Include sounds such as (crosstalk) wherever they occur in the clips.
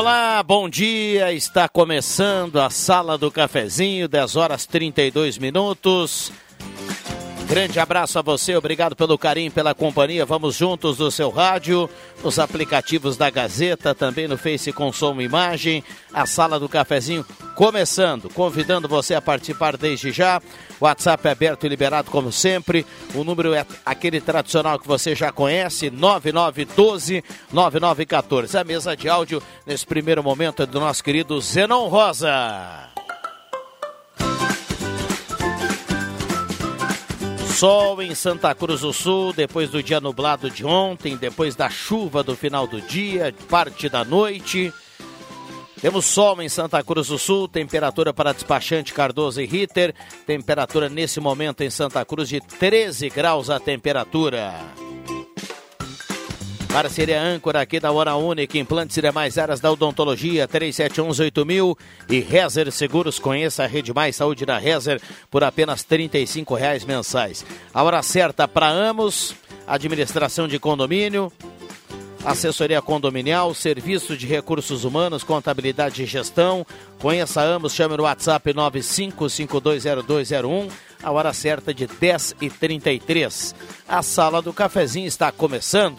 Olá, bom dia. Está começando a Sala do Cafezinho, 10 horas 32 minutos. Grande abraço a você, obrigado pelo carinho, pela companhia. Vamos juntos no seu rádio, nos aplicativos da Gazeta, também no Face e imagem. A Sala do Cafezinho começando, convidando você a participar desde já. WhatsApp é aberto e liberado como sempre. O número é aquele tradicional que você já conhece, 9912 9914. A mesa de áudio nesse primeiro momento é do nosso querido Zenon Rosa. Sol em Santa Cruz do Sul, depois do dia nublado de ontem, depois da chuva do final do dia, parte da noite. Temos sol em Santa Cruz do Sul, temperatura para despachante Cardoso e Ritter, temperatura nesse momento em Santa Cruz de 13 graus a temperatura. Parceria âncora aqui da Hora Única, implantes e demais áreas da odontologia, 37118000 e Rezer Seguros. Conheça a Rede Mais Saúde da Rezer por apenas R$ reais mensais. A hora certa para Amos, administração de condomínio, assessoria condominial, serviço de recursos humanos, contabilidade e gestão. Conheça Amos, chame no WhatsApp 95520201. A hora certa de 10h33. A sala do cafezinho está começando.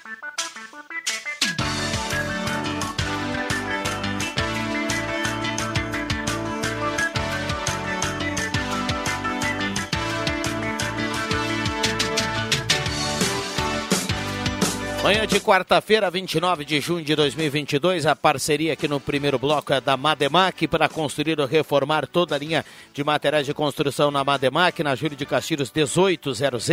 Manhã de quarta-feira, 29 de junho de 2022, a parceria aqui no primeiro bloco é da Mademac para construir ou reformar toda a linha de materiais de construção na Mademac, na Júlio de Castilhos 1800.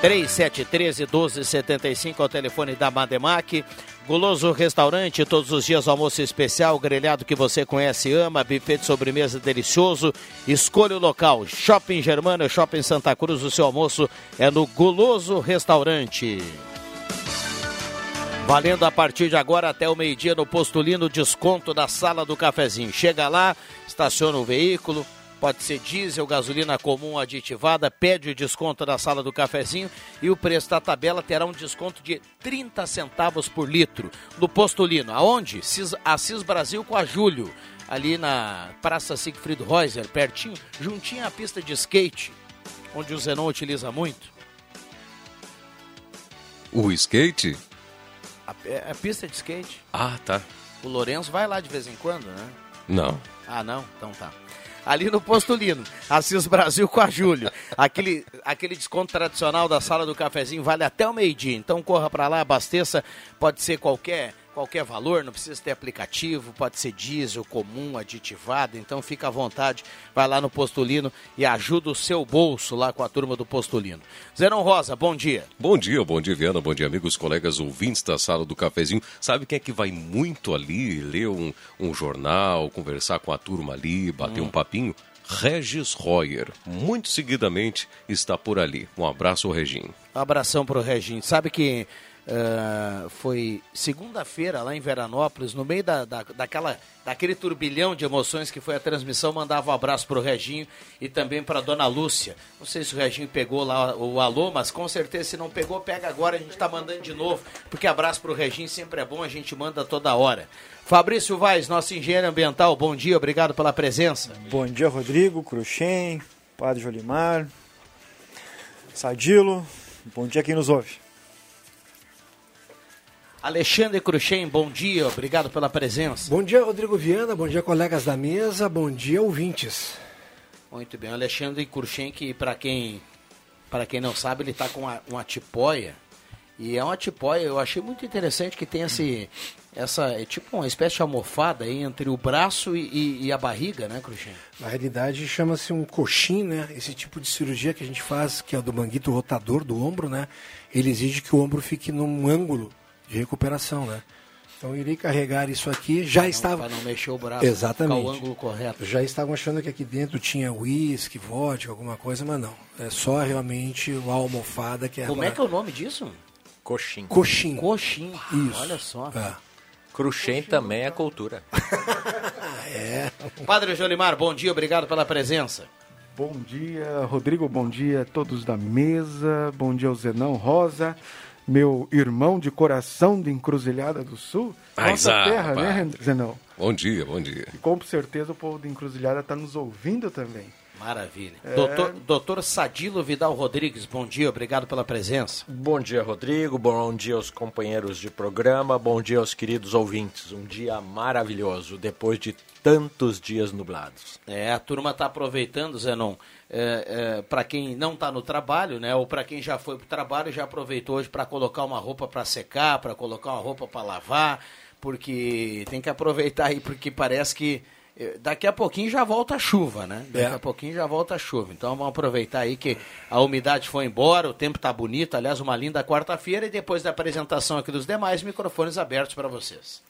3713 1275 é o telefone da Mademac. Guloso Restaurante, todos os dias almoço especial, grelhado que você conhece e ama, buffet de sobremesa delicioso. Escolha o local, Shopping Germano, Shopping Santa Cruz, o seu almoço é no Guloso Restaurante. Valendo a partir de agora até o meio-dia no Postulino, desconto da sala do cafezinho. Chega lá, estaciona o veículo, Pode ser diesel, gasolina comum aditivada, pede o desconto da sala do cafezinho e o preço da tabela terá um desconto de 30 centavos por litro. No Postulino, aonde? Assis Brasil com a Júlio, ali na Praça Siegfried Reuser, pertinho, juntinho à pista de skate, onde o Zenon utiliza muito. O skate? A, a pista de skate. Ah, tá. O Lourenço vai lá de vez em quando, né? Não. Ah, não? Então tá ali no Postulino. Assis Brasil com a Júlio. Aquele, aquele desconto tradicional da sala do cafezinho vale até o meio-dia. Então corra para lá, abasteça. Pode ser qualquer qualquer valor, não precisa ter aplicativo, pode ser diesel, comum, aditivado, então fica à vontade, vai lá no Postulino e ajuda o seu bolso lá com a turma do Postulino. Zerão Rosa, bom dia. Bom dia, bom dia Viana, bom dia amigos, colegas ouvintes da sala do cafezinho. Sabe quem é que vai muito ali, ler um, um jornal, conversar com a turma ali, bater hum. um papinho? Regis Royer, muito seguidamente está por ali. Um abraço, Reginho. Um abração para o Reginho. Sabe que Uh, foi segunda-feira lá em Veranópolis, no meio da, da, daquela, daquele turbilhão de emoções que foi a transmissão, mandava um abraço para o Reginho e também para dona Lúcia. Não sei se o Reginho pegou lá o alô, mas com certeza se não pegou, pega agora, a gente está mandando de novo, porque abraço para o Reginho sempre é bom, a gente manda toda hora. Fabrício Vaz, nosso engenheiro ambiental, bom dia, obrigado pela presença. Bom dia, Rodrigo, Cruxem, Padre Jolimar, Sadilo, bom dia quem nos ouve. Alexandre Cruxem, bom dia, obrigado pela presença. Bom dia, Rodrigo Viana, bom dia, colegas da mesa, bom dia, ouvintes. Muito bem, Alexandre Cruxem, que para quem, quem não sabe, ele está com uma, uma tipóia, e é uma tipóia, eu achei muito interessante que tem esse, essa, é tipo uma espécie de almofada aí entre o braço e, e, e a barriga, né, Cruxem? Na realidade, chama-se um coxim, né? Esse tipo de cirurgia que a gente faz, que é o do manguito rotador do ombro, né? Ele exige que o ombro fique num ângulo de recuperação, né? Então irei carregar isso aqui. Já não, estava. Para não mexer o braço. Exatamente. o ângulo correto. Já estavam achando que aqui dentro tinha uísque, vodka, alguma coisa, mas não. É só realmente a almofada que é. Como é que é o nome disso? Coxim. Coxim. Coxim. Isso. Olha só. É. Cruxem também é cultura. (laughs) é. Padre Jolimar, bom dia, obrigado pela presença. Bom dia, Rodrigo, bom dia a todos da mesa, bom dia ao Zenão Rosa, meu irmão de coração de Encruzilhada do Sul. Ai, Nossa zá, terra, pá. né, Zenão? Bom dia, bom dia. E com certeza o povo de Encruzilhada está nos ouvindo também. Maravilha. É. Doutor, doutor Sadilo Vidal Rodrigues, bom dia, obrigado pela presença. Bom dia, Rodrigo. Bom dia aos companheiros de programa. Bom dia aos queridos ouvintes. Um dia maravilhoso, depois de tantos dias nublados. É, a turma está aproveitando, Zenon, é, é, para quem não está no trabalho, né, ou para quem já foi para o trabalho, já aproveitou hoje para colocar uma roupa para secar, para colocar uma roupa para lavar, porque tem que aproveitar aí, porque parece que daqui a pouquinho já volta a chuva, né? Daqui É. a pouquinho já volta a chuva. Então vamos aproveitar aí que a umidade foi embora, o tempo tá bonito, aliás, uma linda quarta-feira e depois da apresentação aqui dos demais, microfones abertos para vocês.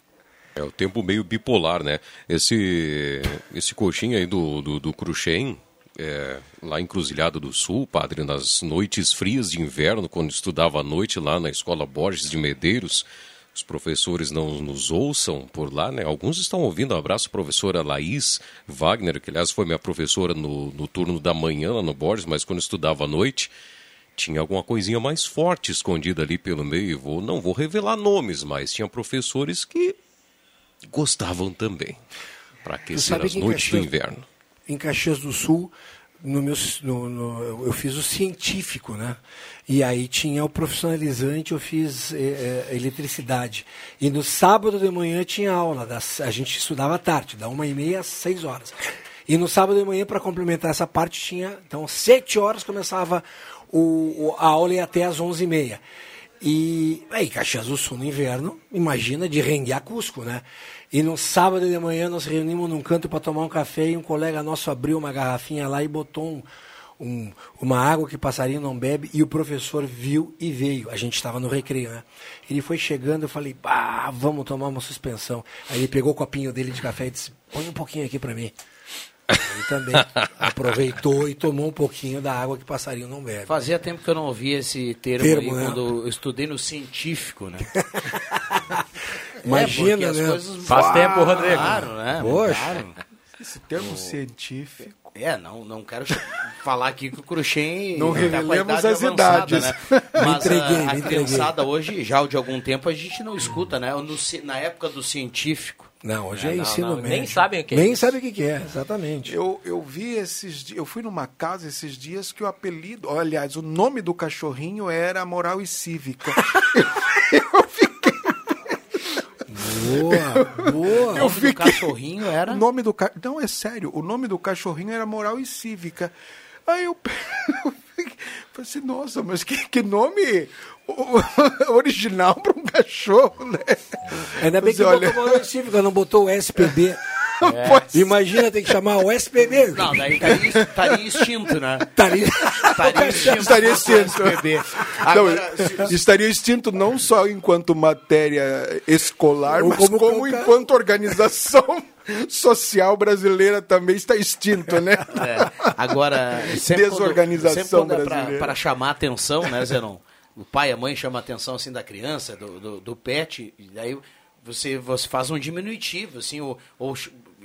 É o tempo meio bipolar, né? Esse, esse coxinha aí do, do, do Cruxem, é, lá em Cruzilhada do Sul, padre, nas noites frias de inverno, quando estudava à noite lá na Escola Borges de Medeiros, os professores não nos ouçam por lá, né? Alguns estão ouvindo. Um abraço, professora Laís Wagner, que aliás foi minha professora no, no turno da manhã lá no Borges, mas quando estudava à noite, tinha alguma coisinha mais forte escondida ali pelo meio. Vou, não vou revelar nomes, mas tinha professores que gostavam também, para aquecer as noites do inverno. em Caxias do Sul, no meu, no- no- eu fiz o científico, né? E aí tinha o profissionalizante, eu fiz eh, eh, eletricidade. E no sábado de manhã tinha aula, das, a gente estudava à tarde, da uma e meia às seis horas. E no sábado de manhã, para complementar essa parte, tinha, então, sete horas começava o, a aula e até às onze e meia. E aí, Caxias do Sul no inverno, imagina de rengue a Cusco, né? E no sábado de manhã nós reunimos num canto para tomar um café e um colega nosso abriu uma garrafinha lá e botou um, um- uma água que passarinho não bebe e o professor viu e veio. A gente estava no recreio, né? Ele foi chegando, eu falei, bah, vamos tomar uma suspensão. Aí ele pegou o copinho dele de café e disse, põe um pouquinho aqui para mim. Ele também (laughs) aproveitou e tomou um pouquinho da água que passarinho não bebe. Fazia tempo que eu não ouvia esse termo, Termo, aí, né? quando eu estudei no científico, né? (laughs) Imagina, é, porque as né? coisas Faz tempo, Rodrigo. Claro, né? Poxa. Mudaram. Esse termo científico. É, não, não quero falar aqui que o Cruxem Não tá a revelemos as avançada, idades. Né? (laughs) Me Mas entreguei, a, me a entreguei. criançada hoje, já de algum tempo, a gente não escuta, né? No na época do científico. Não, hoje É, é, não, ensino não, médio. nem sabem o que é Nem sabem o que é, exatamente. Eu, eu vi esses dias, eu fui numa casa esses dias que o apelido, aliás, o nome do cachorrinho era Moral e Cívica. (laughs) Boa, boa. O nome do cachorrinho era... O nome do ca... Não, é sério, o nome do cachorrinho era Moral e Cívica. Aí eu, eu (laughs) fiquei- falei assim, nossa, mas que, que nome o- (laughs) original para um cachorro, né? Ainda bem que olha- botou Moral Cívica, não botou o SPB. Pois- Imagina, tem que chamar o SPB. Não, daí estaria, estaria extinto, né? Estaria- Estaria extinto. (laughs) Estaria extinto. SPB. Não, Agora, se- estaria extinto não só enquanto matéria escolar, Ou mas como como, enquanto organização (laughs) social brasileira também está extinto, né? É, agora, sempre Desorganização quando, é brasileira. para chamar atenção, né, Zenon? O pai e a mãe chamam a atenção assim da criança, do, do, do pet, e daí você, você faz um diminutivo, assim, ou, ou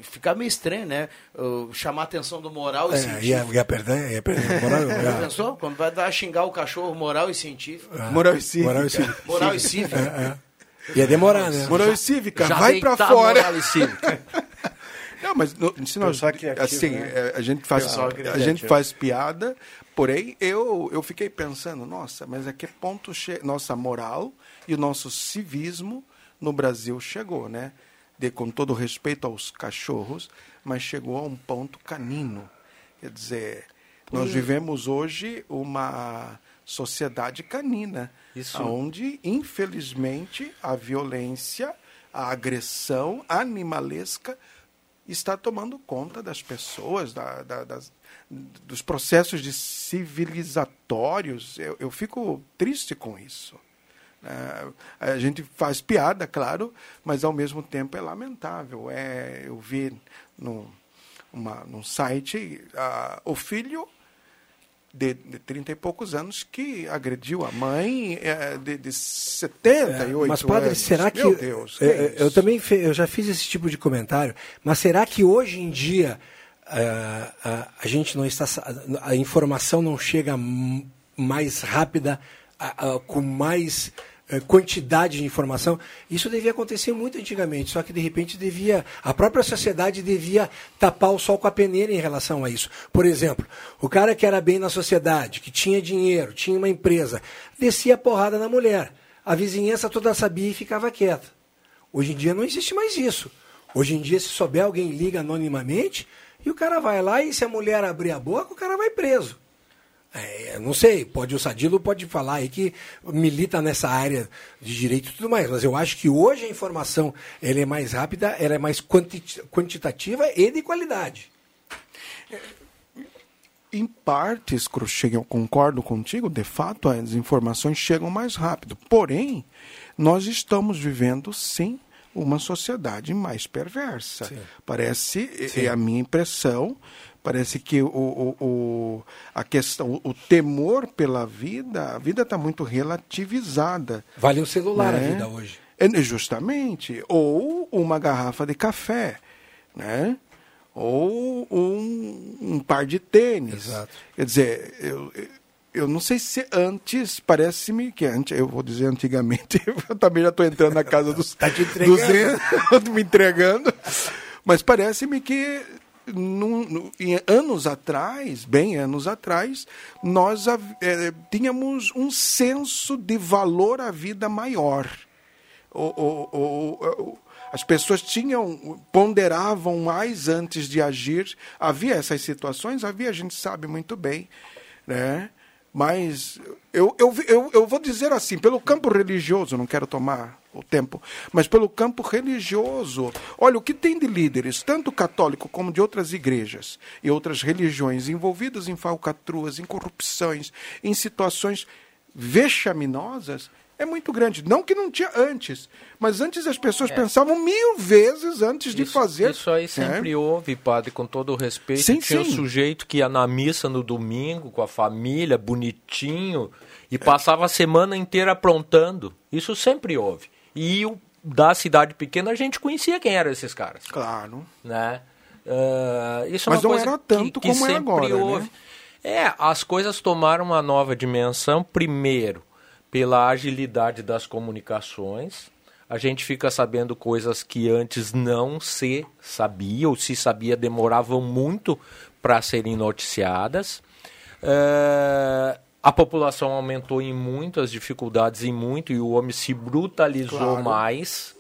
fica meio estranho, né? Chamar a atenção do moral e É, científico. ia, ia perder, ia perder. Moral, (laughs) Já ia- pensou? Quando vai dar xingar o cachorro moral e científico. Moral e cívica. Moral e cívica. Moral e cívico. É, é. Ia demorar, né? Moral e cívica, Já vai pra fora. moral e cívica. (laughs) Não, mas no, se nós, criativo, assim, né? é, a gente faz a gente faz piada, Porém, eu, eu fiquei pensando, nossa, mas a que ponto nossa moral e o nosso civismo no Brasil chegou, né? De, com todo respeito aos cachorros, mas chegou a um ponto canino. Quer dizer, nós vivemos hoje uma sociedade canina, Isso. onde, infelizmente, a violência, a agressão animalesca está tomando conta das pessoas, da, da, das, dos processos de civilizatórios. Eu, eu fico triste com isso. É, a gente faz piada, claro, mas ao mesmo tempo é lamentável. É, eu vi no, uma, num site uh, o filho de, de 30 e poucos anos que agrediu a mãe é, de, de 78 é, Mas, padre, anos. será que. Meu Deus, é, é eu também eu já fiz esse tipo de comentário, mas será que hoje em dia uh, uh, a gente não está. A informação não chega mais rápida, uh, com mais quantidade de informação. Isso devia acontecer muito antigamente, só que de repente devia, a própria sociedade devia tapar o sol com a peneira em relação a isso. Por exemplo, o cara que era bem na sociedade, que tinha dinheiro, tinha uma empresa, descia a porrada na mulher. A vizinhança toda sabia e ficava quieta. Hoje em dia não existe mais isso. Hoje em dia, se souber, alguém liga anonimamente e o cara vai lá e se a mulher abrir a boca, o cara vai preso. É, não sei, pode o Sadilo pode falar aí que milita nessa área de direito e tudo mais, mas eu acho que hoje a informação ela é mais rápida, ela é mais quantitativa e de qualidade. Em partes, Cruxem, eu concordo contigo, de fato as informações chegam mais rápido. Porém, nós estamos vivendo, sim, uma sociedade mais perversa. Sim. Parece, sim. é a minha impressão, Parece que o, o, o, a questão, o temor pela vida, a vida está muito relativizada. Vale um celular né? a vida hoje. É, justamente. Ou uma garrafa de café, né? Ou um, um par de tênis. Exato. Quer dizer, eu, eu não sei se antes, parece-me que antes, eu vou dizer antigamente, (laughs) eu também já estou entrando na casa dos, (laughs) tá te entregando. dos (laughs) me entregando, mas parece-me que num, em anos atrás, bem anos atrás, nós é, tínhamos um senso de valor à vida maior. O, o, o, as pessoas tinham ponderavam mais antes de agir. Havia essas situações, havia, a gente sabe muito bem, né? Mas eu, eu, eu, eu vou dizer assim, pelo campo religioso, não quero tomar o tempo, mas pelo campo religioso. Olha, o que tem de líderes, tanto católico como de outras igrejas e outras religiões, envolvidos em falcatruas, em corrupções, em situações vexaminosas, é muito grande. Não que não tinha antes, mas antes as pessoas é. pensavam mil vezes antes de fazer. Isso aí sempre é. houve, padre, com todo o respeito. Sim, tinha sim. o sujeito que ia na missa no domingo com a família, bonitinho, e passava a semana inteira aprontando. Isso sempre houve. E o, da cidade pequena a gente conhecia quem eram esses caras. Claro. Né? Uh, isso é Mas não era tanto que, que como é agora, né? houve. Né? É, as coisas tomaram uma nova dimensão, primeiro, pela agilidade das comunicações. A gente fica sabendo coisas que antes não se sabia, ou se sabia demoravam muito para serem noticiadas. Uh, a população aumentou em muito, as dificuldades em muito, e o homem se brutalizou claro. mais,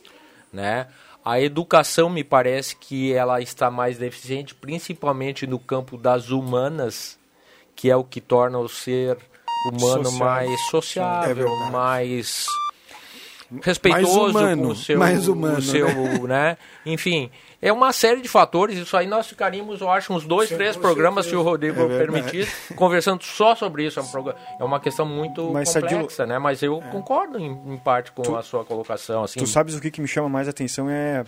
né? A educação me parece que ela está mais deficiente, principalmente no campo das humanas, que é o que torna o ser humano mais sociável, é mais respeitoso mais humano, com o seu, mais humano, o seu, né? (laughs) né? Enfim, é uma série de fatores. Isso aí nós ficaríamos, eu acho, uns dois, Sim, três programas, se o Rodrigo é permitir, conversando só sobre isso. É, é uma questão muito Mas, complexa, Sadilo, né? Mas eu é. concordo em, em, parte com tu, a sua colocação. Assim. Tu sabes o que, que me chama mais atenção é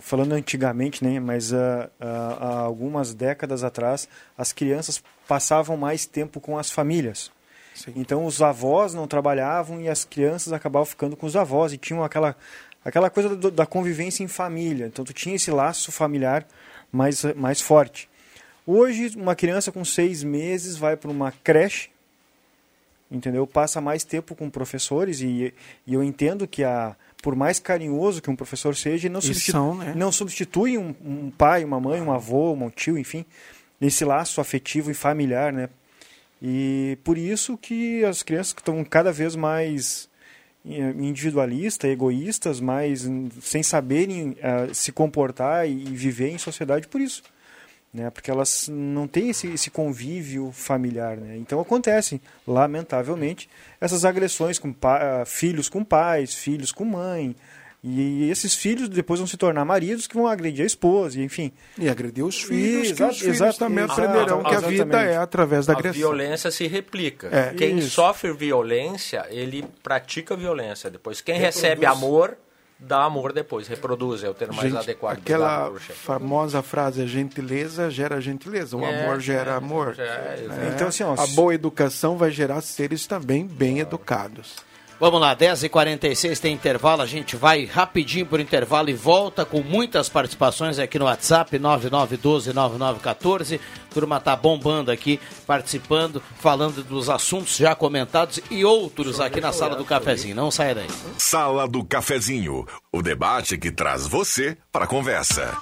falando antigamente, né, mas uh, uh, há algumas décadas atrás, as crianças passavam mais tempo com as famílias. Sim. Então os avós não trabalhavam e as crianças acabavam ficando com os avós e tinham aquela aquela coisa do, da convivência em família. Então tu tinha esse laço familiar mais, mais forte. Hoje, uma criança com seis meses vai para uma creche, entendeu? Passa mais tempo com professores e, e eu entendo que a por mais carinhoso que um professor seja, não, substitu são, né? não substitui um, um, pai, uma mãe, um avô, um tio, enfim, esse laço afetivo e familiar, né? E por isso que as crianças estão cada vez mais eh, individualistas, egoístas, mais sem saberem uh, se comportar e viver em sociedade por isso. Né? Porque elas não têm esse, esse convívio familiar. Né? Então acontecem, lamentavelmente, essas agressões com uh, filhos com pais, filhos com mãe, e esses filhos depois vão se tornar maridos que vão agredir a esposa, enfim. E agredir os filhos, e, que os filhos também aprenderão que a vida é através da agressão. A violência se replica. É, quem isso. sofre violência, ele pratica violência. Depois, quem Reproduz. recebe amor, dá amor depois, reproduz, é o termo mais Gente, adequado. Aquela famosa frase, gentileza gera gentileza, o é, amor gera é, amor. É, então, assim, ó, a boa educação vai gerar seres também bem educados. Vamos lá, 10h46 tem intervalo, a gente vai rapidinho por intervalo e volta com muitas participações aqui no WhatsApp, 9912-9914. Turma tá bombando aqui, participando, falando dos assuntos já comentados e outros aqui na Sala do Cafezinho. Não saia daí. Sala do Cafezinho, o debate que traz você para a conversa.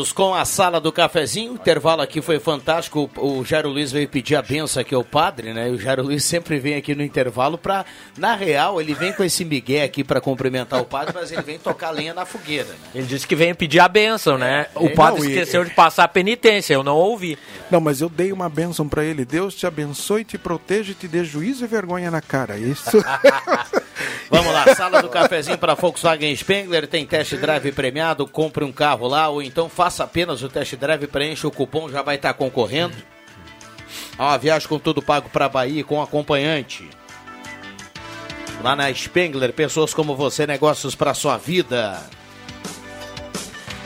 Voltamos com a sala do cafezinho. O intervalo aqui foi fantástico. O Jairo Luiz veio pedir a benção aqui ao padre, né? E o Jairo Luiz sempre vem aqui no intervalo para, na real, ele vem com esse migué aqui para cumprimentar o padre, mas ele vem tocar lenha na fogueira. Né? Ele disse que vem pedir a benção, né? É, o padre não, esqueceu e... de passar a penitência, eu não ouvi. Não, mas eu dei uma benção para ele. Deus te abençoe, te proteja e te dê juízo e vergonha na cara. Isso. (laughs) Vamos lá, sala do cafezinho para Volkswagen Spengler, tem test drive premiado, compre um carro lá ou então faça apenas o test drive, preencha o cupom, já vai estar concorrendo. A uma viagem com tudo pago para Bahia com acompanhante. Lá na Spengler, pessoas como você, negócios para sua vida.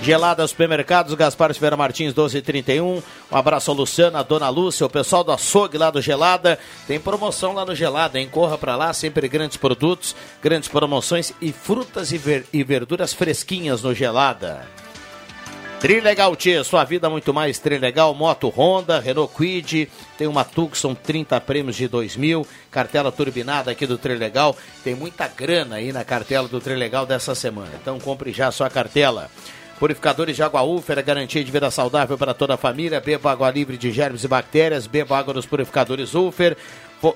Gelada Supermercados, Gaspar Silveira Martins, 1231. Um abraço ao Luciana, a Dona Lúcia, o pessoal do açougue lá do Gelada. Tem promoção lá no Gelada, hein? Corra para lá, sempre grandes produtos, grandes promoções e frutas e, ver e verduras fresquinhas no Gelada. Trilegal Tia, sua vida muito mais Trilegal, Moto Honda, Renault Quid, tem uma Tucson 30 prêmios de 2000, cartela turbinada aqui do Trilegal, tem muita grana aí na cartela do Trilegal dessa semana, então compre já a sua cartela. Purificadores de água Ufer, garantia de vida saudável para toda a família. Beba água livre de germes e bactérias. Beba água dos purificadores Ufer.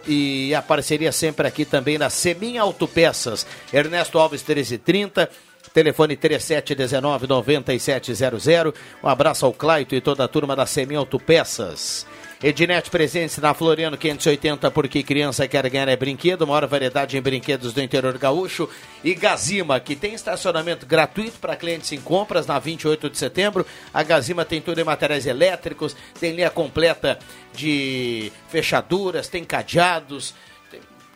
E a parceria sempre aqui também na Semin Autopeças. Ernesto Alves 1330. Telefone 3719-9700. Um abraço ao Claito e toda a turma da Semin Autopeças. Ednet presente na Floriano 580, porque criança quer ganhar é brinquedo, maior variedade em brinquedos do interior gaúcho. E Gazima, que tem estacionamento gratuito para clientes em compras na 28 de setembro. A Gazima tem tudo em materiais elétricos, tem linha completa de fechaduras, tem cadeados,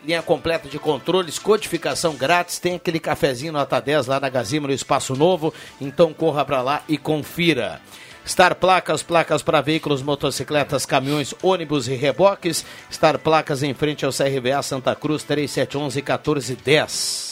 linha completa de controles, codificação grátis, tem aquele cafezinho nota 10 lá na Gazima no Espaço Novo, então corra para lá e confira. Star Placas, placas para veículos, motocicletas, caminhões, ônibus e reboques. Star Placas em frente ao CRVA Santa Cruz 3711 1410.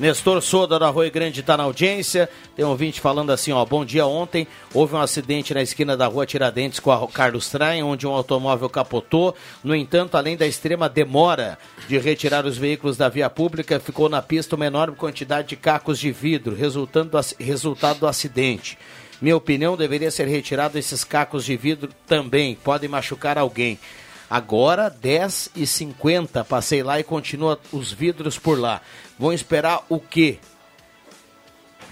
Nestor Soda do Arroio Grande está na audiência. Tem um ouvinte falando assim, ó, bom dia. Ontem houve um acidente na esquina da rua Tiradentes com a Carlos Traem, onde um automóvel capotou. No entanto, além da extrema demora de retirar os veículos da via pública, ficou na pista uma enorme quantidade de cacos de vidro, resultando resultado do acidente. Minha opinião, deveria ser retirado esses cacos de vidro também, podem machucar alguém. Agora, 10 e 50 passei lá e continua os vidros por lá. Vão esperar o quê?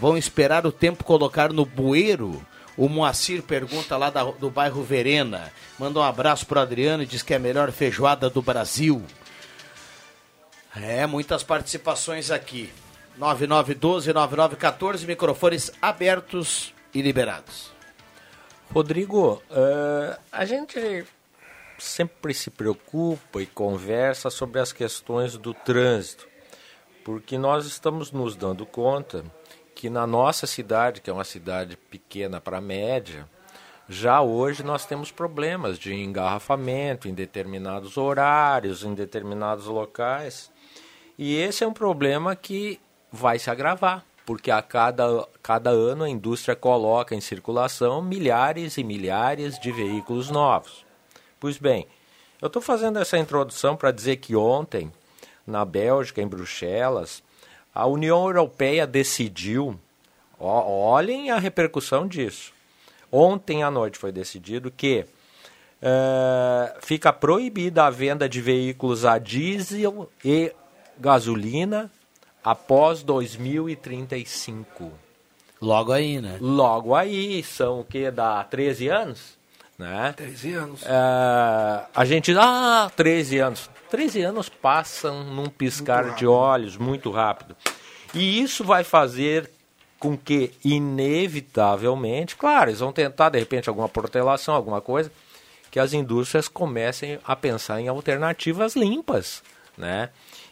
Vão esperar o tempo colocar no bueiro O Moacir pergunta lá da- do bairro Verena. Manda um abraço pro Adriano e diz que é a melhor feijoada do Brasil. É, muitas participações aqui. 9912-9914, microfones abertos e liberados. Rodrigo, eh, a gente sempre se preocupa e conversa sobre as questões do trânsito, porque nós estamos nos dando conta que na nossa cidade, que é uma cidade pequena para média, já hoje nós temos problemas de engarrafamento em determinados horários, em determinados locais. E esse é um problema que vai se agravar, porque a cada, cada ano a indústria coloca em circulação milhares e milhares de veículos novos. Pois bem, eu estou fazendo essa introdução para dizer que ontem, na Bélgica, em Bruxelas, a União Europeia decidiu, ó, olhem a repercussão disso. Ontem à noite foi decidido que eh, fica proibida a venda de veículos a diesel e gasolina após 2035. Logo aí, né? Logo aí, são o que? Dá 13 anos? Né? 13 anos. É, a gente, ah, 13 anos. 13 anos passam num piscar de olhos muito rápido. E isso vai fazer com que, inevitavelmente, claro, eles vão tentar, de repente, alguma protelação, alguma coisa, que as indústrias comecem a pensar em alternativas limpas, né?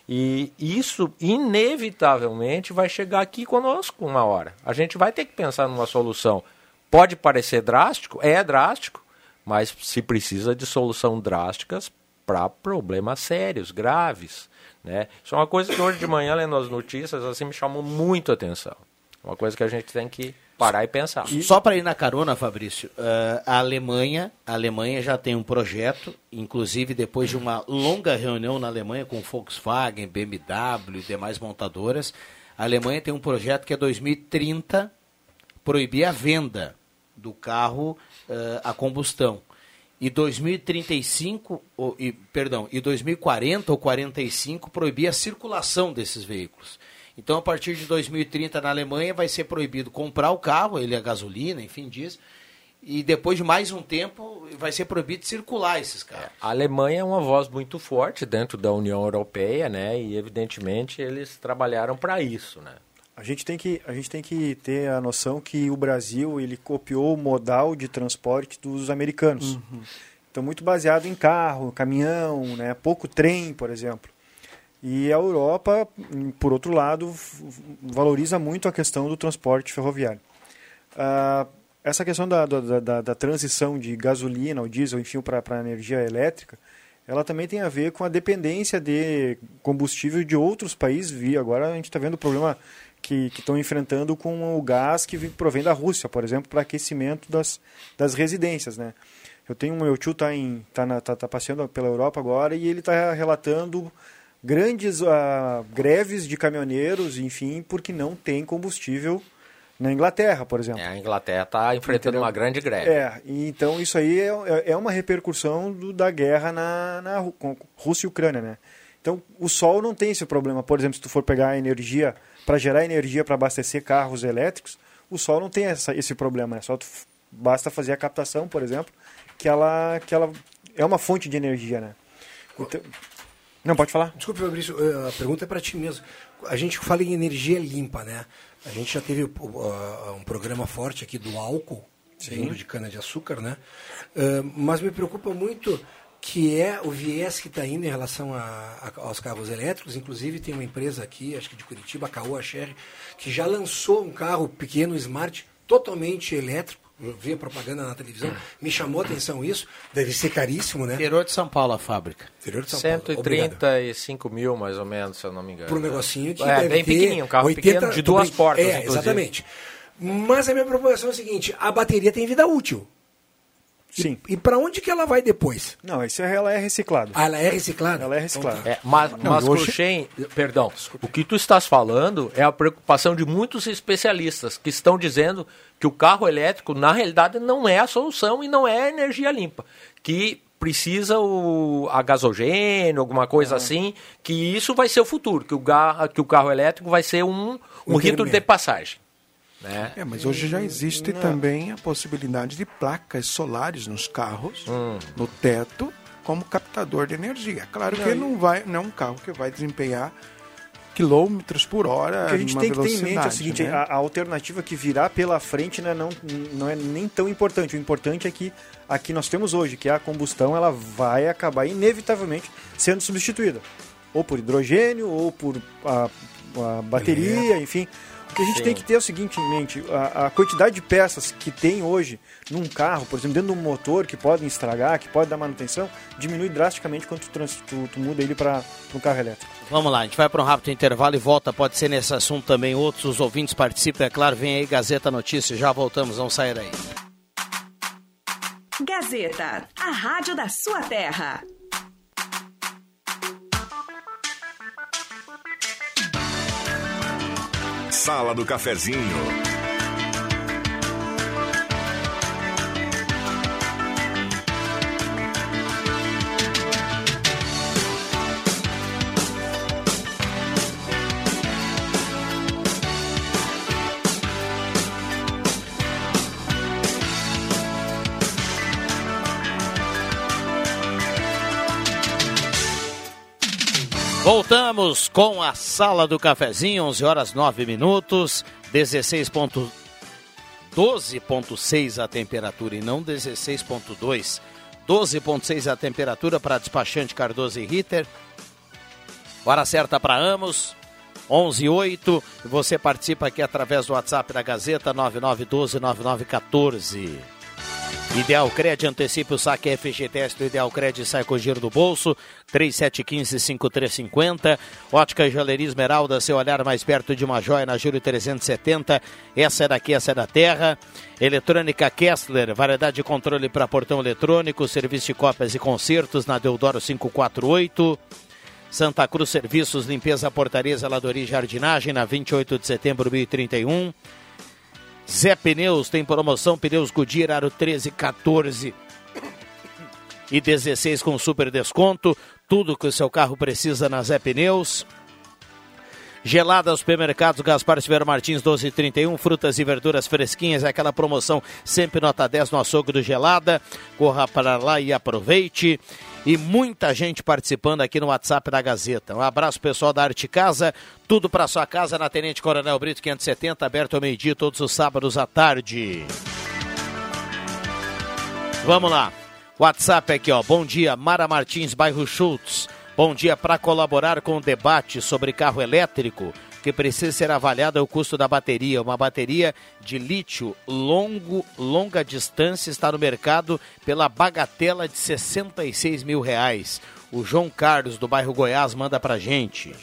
E isso, inevitavelmente, vai chegar aqui conosco uma hora. A gente vai ter que pensar numa solução. Pode parecer drástico, é drástico, mas se precisa de solução drásticas para problemas sérios, graves. Né? Isso é uma coisa que hoje de manhã, lendo as notícias, assim, me chamou muito a atenção. Uma coisa que a gente tem que parar e pensar. Só para ir na carona, Fabrício, eh, a Alemanha, a Alemanha já tem um projeto, inclusive depois de uma longa reunião na Alemanha com Volkswagen, BMW e demais montadoras, a Alemanha tem um projeto que é 2030 proibir a venda do carro eh, a combustão. E 2035, ou, e, perdão, e 2040 ou 45 proibir a circulação desses veículos. Então, a partir de 2030 na Alemanha vai ser proibido comprar o carro, ele é gasolina, enfim, diz. E depois de mais um tempo vai ser proibido circular esses carros. A Alemanha é uma voz muito forte dentro da União Europeia, né? E evidentemente eles trabalharam para isso, né? A gente, tem que, a gente tem que ter a noção que o Brasil ele copiou o modal de transporte dos americanos. Então, muito baseado em carro, caminhão, né? pouco trem, por exemplo. E a Europa, por outro lado, valoriza muito a questão do transporte ferroviário. Ah, essa questão da, da, da, da transição de gasolina ou diesel, enfim, para a energia elétrica, ela também tem a ver com a dependência de combustível de outros países. Vi agora a gente está vendo o problema que estão enfrentando com o gás que provém da Rússia, por exemplo, para aquecimento das, das residências, né? Eu tenho meu tio tá em tá, na, tá, tá passeando pela Europa agora e ele está relatando grandes ah, greves de caminhoneiros, enfim, porque não tem combustível na Inglaterra, por exemplo. É, a Inglaterra está enfrentando Entendeu? uma grande greve. É, então isso aí é, é- uma repercussão do- da guerra na, na Rússia e Ucrânia, né? Então, o sol não tem esse problema. Por exemplo, se tu for pegar energia, para gerar energia para abastecer carros elétricos, o sol não tem essa, esse problema. É só tu, basta fazer a captação, por exemplo, que ela, que ela é uma fonte de energia, né? Então, não, pode falar. Desculpe, Fabrício, eh, a pergunta é para ti mesmo. A gente fala em energia limpa, né? A gente já teve uh, um programa forte aqui do álcool, vindo de cana-de-açúcar, né? Uh, mas me preocupa muito que é o viés que está indo em relação a, a- aos carros elétricos. Inclusive, tem uma empresa aqui, acho que de Curitiba, a Caoa Sherry, que já lançou um carro pequeno, smart, totalmente elétrico. Eu vi a propaganda na televisão, me chamou a atenção isso. Deve ser caríssimo, né? Interior de São Paulo, a fábrica. Interior de São Paulo. Obrigado. 135 mil, mais ou menos, se eu não me engano. Por um negocinho que É, deve bem ter pequenininho, um carro 80 pequeno, de duas portas, É, inclusive. exatamente. Mas a minha preocupação é a seguinte, a bateria tem vida útil. Sim. E para onde que ela vai depois? Não, isso é, ela é reciclada. Ah, ela é reciclada? Ela é reciclada. É, mas, mas hoje- Cruxem, perdão, o que tu estás falando é a preocupação de muitos especialistas que estão dizendo que o carro elétrico, na realidade, não é a solução e não é energia limpa. Que precisa o, a gasogênio, alguma coisa assim, que isso vai ser o futuro, que o, ga, que o carro elétrico vai ser um, um rito de passagem. Né? É, mas hoje já existe Não. também a possibilidade de placas solares nos carros, Hum. no teto, como captador de energia. Claro que não vai, não é um carro que vai desempenhar quilômetros por hora. O que a gente tem que ter em mente é o seguinte, né? a, a alternativa que virá pela frente né, não, não é nem tão importante. O importante é que a que nós temos hoje, que é a combustão, ela vai acabar inevitavelmente sendo substituída. Ou por hidrogênio, ou por a, a bateria, enfim. O que a gente Sim. tem que ter é o seguinte em mente, a, a quantidade de peças que tem hoje num carro, por exemplo, dentro de um motor que podem estragar, que pode dar manutenção, diminui drasticamente quando tu, trans- tu- tu muda ele para um carro elétrico. Vamos lá, a gente vai para um rápido intervalo e volta. Pode ser nesse assunto também. Outros ouvintes participam, é claro. Vem aí Gazeta Notícias. Já voltamos, vamos sair aí. Gazeta, a rádio da sua terra. Sala do Cafezinho. Voltamos com a Sala do Cafezinho, 11 horas 9 minutos, 16 ponto- 12.6 a temperatura e não 16.2. 12.6 a temperatura para despachante Cardoso e Ritter. Hora certa para Amos. 11:08. E Você participa aqui através do WhatsApp da Gazeta 9912 9914. Ideal Cred antecipe o saque FGTS do Ideal Cred sai com o giro do bolso. 3715-5350. Ótica Joalheria Esmeralda, seu olhar mais perto de uma joia na Júlio 370. Essa é daqui, essa é da terra. Eletrônica Kessler, variedade de controle para portão eletrônico, serviço de cópias e concertos na Deodoro 548. Santa Cruz Serviços, Limpeza, Portaria, Zeladoria e Jardinagem na 28 de setembro 1031. Zé Pneus tem promoção pneus Goodyear aro 13, 14 e 16 com super desconto. Tudo que o seu carro precisa na Zé Pneus. Gelada Supermercados Gaspar Silveira Martins 1231, frutas e verduras fresquinhas, é aquela promoção sempre nota 10 no açougue do Gelada. Corra para lá e aproveite. E muita gente participando aqui no WhatsApp da Gazeta. Um abraço pessoal da Arte Casa, tudo para sua casa na Tenente Coronel Brito 570, aberto ao meio-dia todos os sábados à tarde. Vamos lá. WhatsApp aqui, ó. Bom dia, Mara Martins, bairro Schultz. Bom dia para colaborar com o debate sobre carro elétrico, que precisa ser avaliado é o custo da bateria. Uma bateria de lítio longo, longa distância está no mercado pela bagatela de 66 mil reais. O João Carlos, do bairro Goiás, manda pra gente.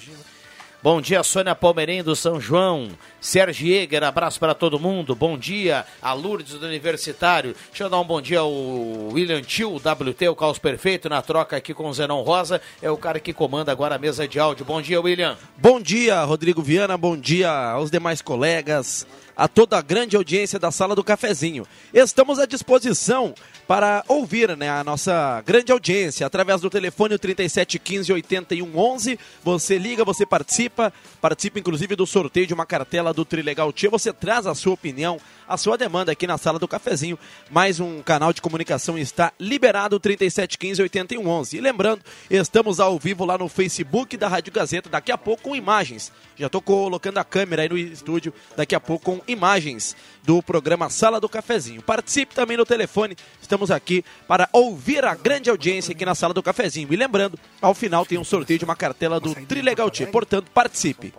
Bom dia, Sônia Palmeirim do São João. Sérgio Jäger, abraço para todo mundo. Bom dia, a Lourdes do Universitário. Deixa eu dar um bom dia ao William Tio, WT, o Caos Perfeito, na troca aqui com o Zenon Rosa. É o cara que comanda agora a mesa de áudio. Bom dia, William. Bom dia, Rodrigo Viana. Bom dia aos demais colegas, a toda a grande audiência da Sala do Cafezinho. Estamos à disposição para ouvir né, a nossa grande audiência através do telefone 3715 8111. Você liga, você participa, participa inclusive do sorteio de uma cartela do Trilegal Tia. Você traz a sua opinião, a sua demanda aqui na Sala do Cafezinho. Mais um canal de comunicação está liberado 3715 8111. E lembrando, estamos ao vivo lá no Facebook da Rádio Gazeta, daqui a pouco com imagens. Já estou colocando a câmera aí no estúdio, daqui a pouco com imagens do programa Sala do Cafezinho. Participe também no telefone, estamos aqui para ouvir a grande audiência aqui na Sala do Cafezinho. E lembrando, ao final tem um sorteio de uma cartela do Trilegal Tia, portanto, participe.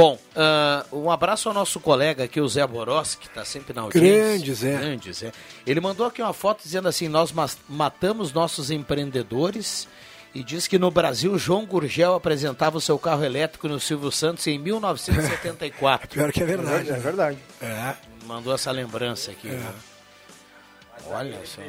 Bom, ah, um abraço ao nosso colega aqui, o Zé Boros, que está sempre na audiência. Grande Zé. Grande Zé. Ele mandou aqui uma foto dizendo assim: Nós mas- matamos nossos empreendedores e diz que no Brasil João Gurgel apresentava o seu carro elétrico no Silvio Santos em (laughs) 1974. Pior que é verdade. É verdade. É. Mandou essa lembrança aqui. né? Olha só.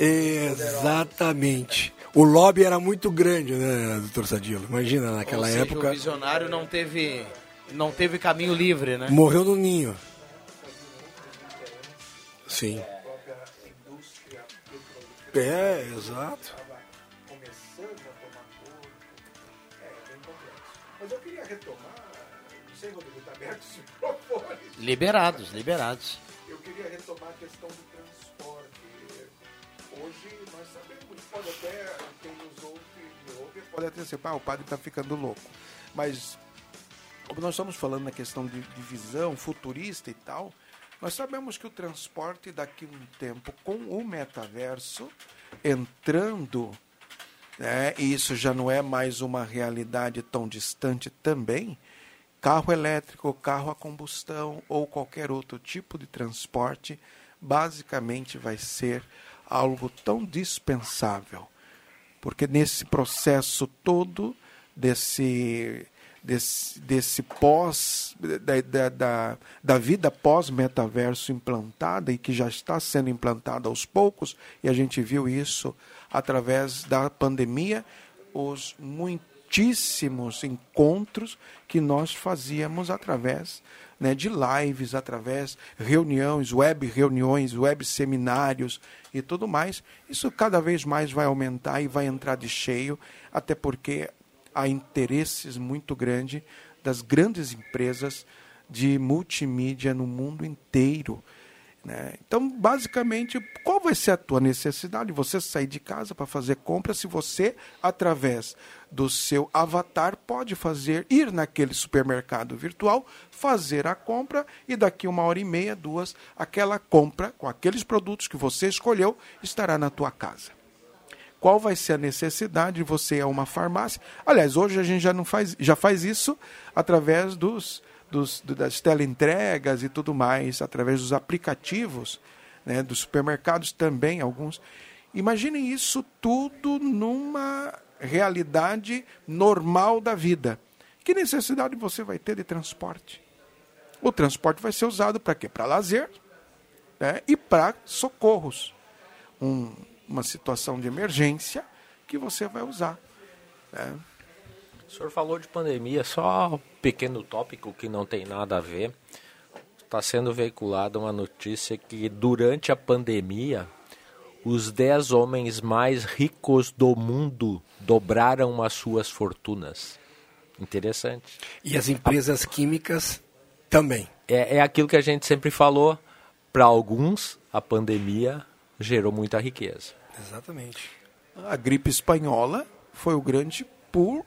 Exatamente. O lobby era muito grande, né, doutor Sadilo? Imagina, naquela Ou seja, época. o visionário não teve, não teve caminho livre, né? Morreu no ninho. Sim. É, exato. Mas eu queria retomar, sei, Rodrigo, está aberto os microfones. Liberados, liberados. Eu queria retomar a questão do transporte. Hoje nós sabemos, pode até, quem nos ouve, ouve pode até ser, ah, o padre está ficando louco. Mas, como nós estamos falando na questão de, de visão futurista e tal, nós sabemos que o transporte daqui a um tempo, com o metaverso entrando, né, e isso já não é mais uma realidade tão distante também, carro elétrico, carro a combustão ou qualquer outro tipo de transporte, basicamente vai ser algo tão dispensável. Porque nesse processo todo desse desse, desse pós da, da, da, da vida pós-metaverso implantada e que já está sendo implantada aos poucos, e a gente viu isso através da pandemia, os muitíssimos encontros que nós fazíamos através né, de lives, através reuniões, web reuniões, web seminários e tudo mais. Isso cada vez mais vai aumentar e vai entrar de cheio, até porque há interesses muito grandes das grandes empresas de multimídia no mundo inteiro. Né? Então, basicamente, qual vai ser a tua necessidade? Você sair de casa para fazer compra se você, através do seu avatar, pode fazer, ir naquele supermercado virtual, fazer a compra e daqui uma hora e meia, duas, aquela compra com aqueles produtos que você escolheu estará na tua casa qual vai ser a necessidade de você a uma farmácia. Aliás, hoje a gente já não faz, já faz isso através dos, dos das teleentregas e tudo mais, através dos aplicativos, né, dos supermercados também, alguns. Imaginem isso tudo numa realidade normal da vida. Que necessidade você vai ter de transporte? O transporte vai ser usado para quê? Para lazer né, e para socorros. Um, uma situação de emergência que você vai usar. Né? O senhor falou de pandemia, só um pequeno tópico que não tem nada a ver. Está sendo veiculada uma notícia que durante a pandemia os 10 homens mais ricos do mundo dobraram as suas fortunas. Interessante. E as empresas químicas também. É, é aquilo que a gente sempre falou. Para alguns, a pandemia gerou muita riqueza. Exatamente. A gripe espanhola foi o grande pulo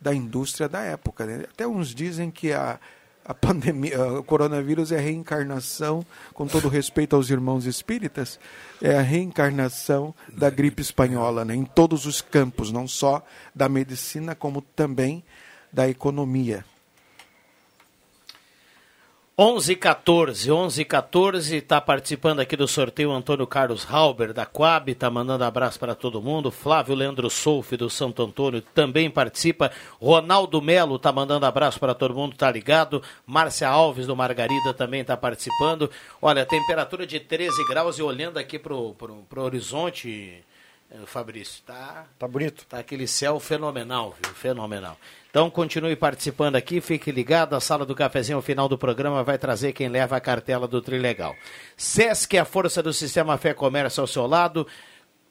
da indústria da época. Né? Até uns dizem que a, a pandemia, (laughs) o coronavírus é a reencarnação, com todo respeito aos irmãos espíritas, é a reencarnação da gripe espanhola, né? em todos os campos, não só da medicina, como também da economia. 11 14, 11 14, está participando aqui do sorteio Antônio Carlos Halber da Coab, está mandando abraço para todo mundo. Flávio Leandro Solfi do Santo Antônio também participa. Ronaldo Melo está mandando abraço para todo mundo, tá ligado. Márcia Alves do Margarida também está participando. Olha, temperatura de 13 graus e olhando aqui pro, pro, pro horizonte, eh, Fabrício, tá, tá bonito. Tá aquele céu fenomenal, viu? Fenomenal. Então continue participando aqui, fique ligado, a sala do cafezinho ao final do programa vai trazer quem leva a cartela do Trilegal. Sesc, a força do sistema Fé Comércio ao seu lado.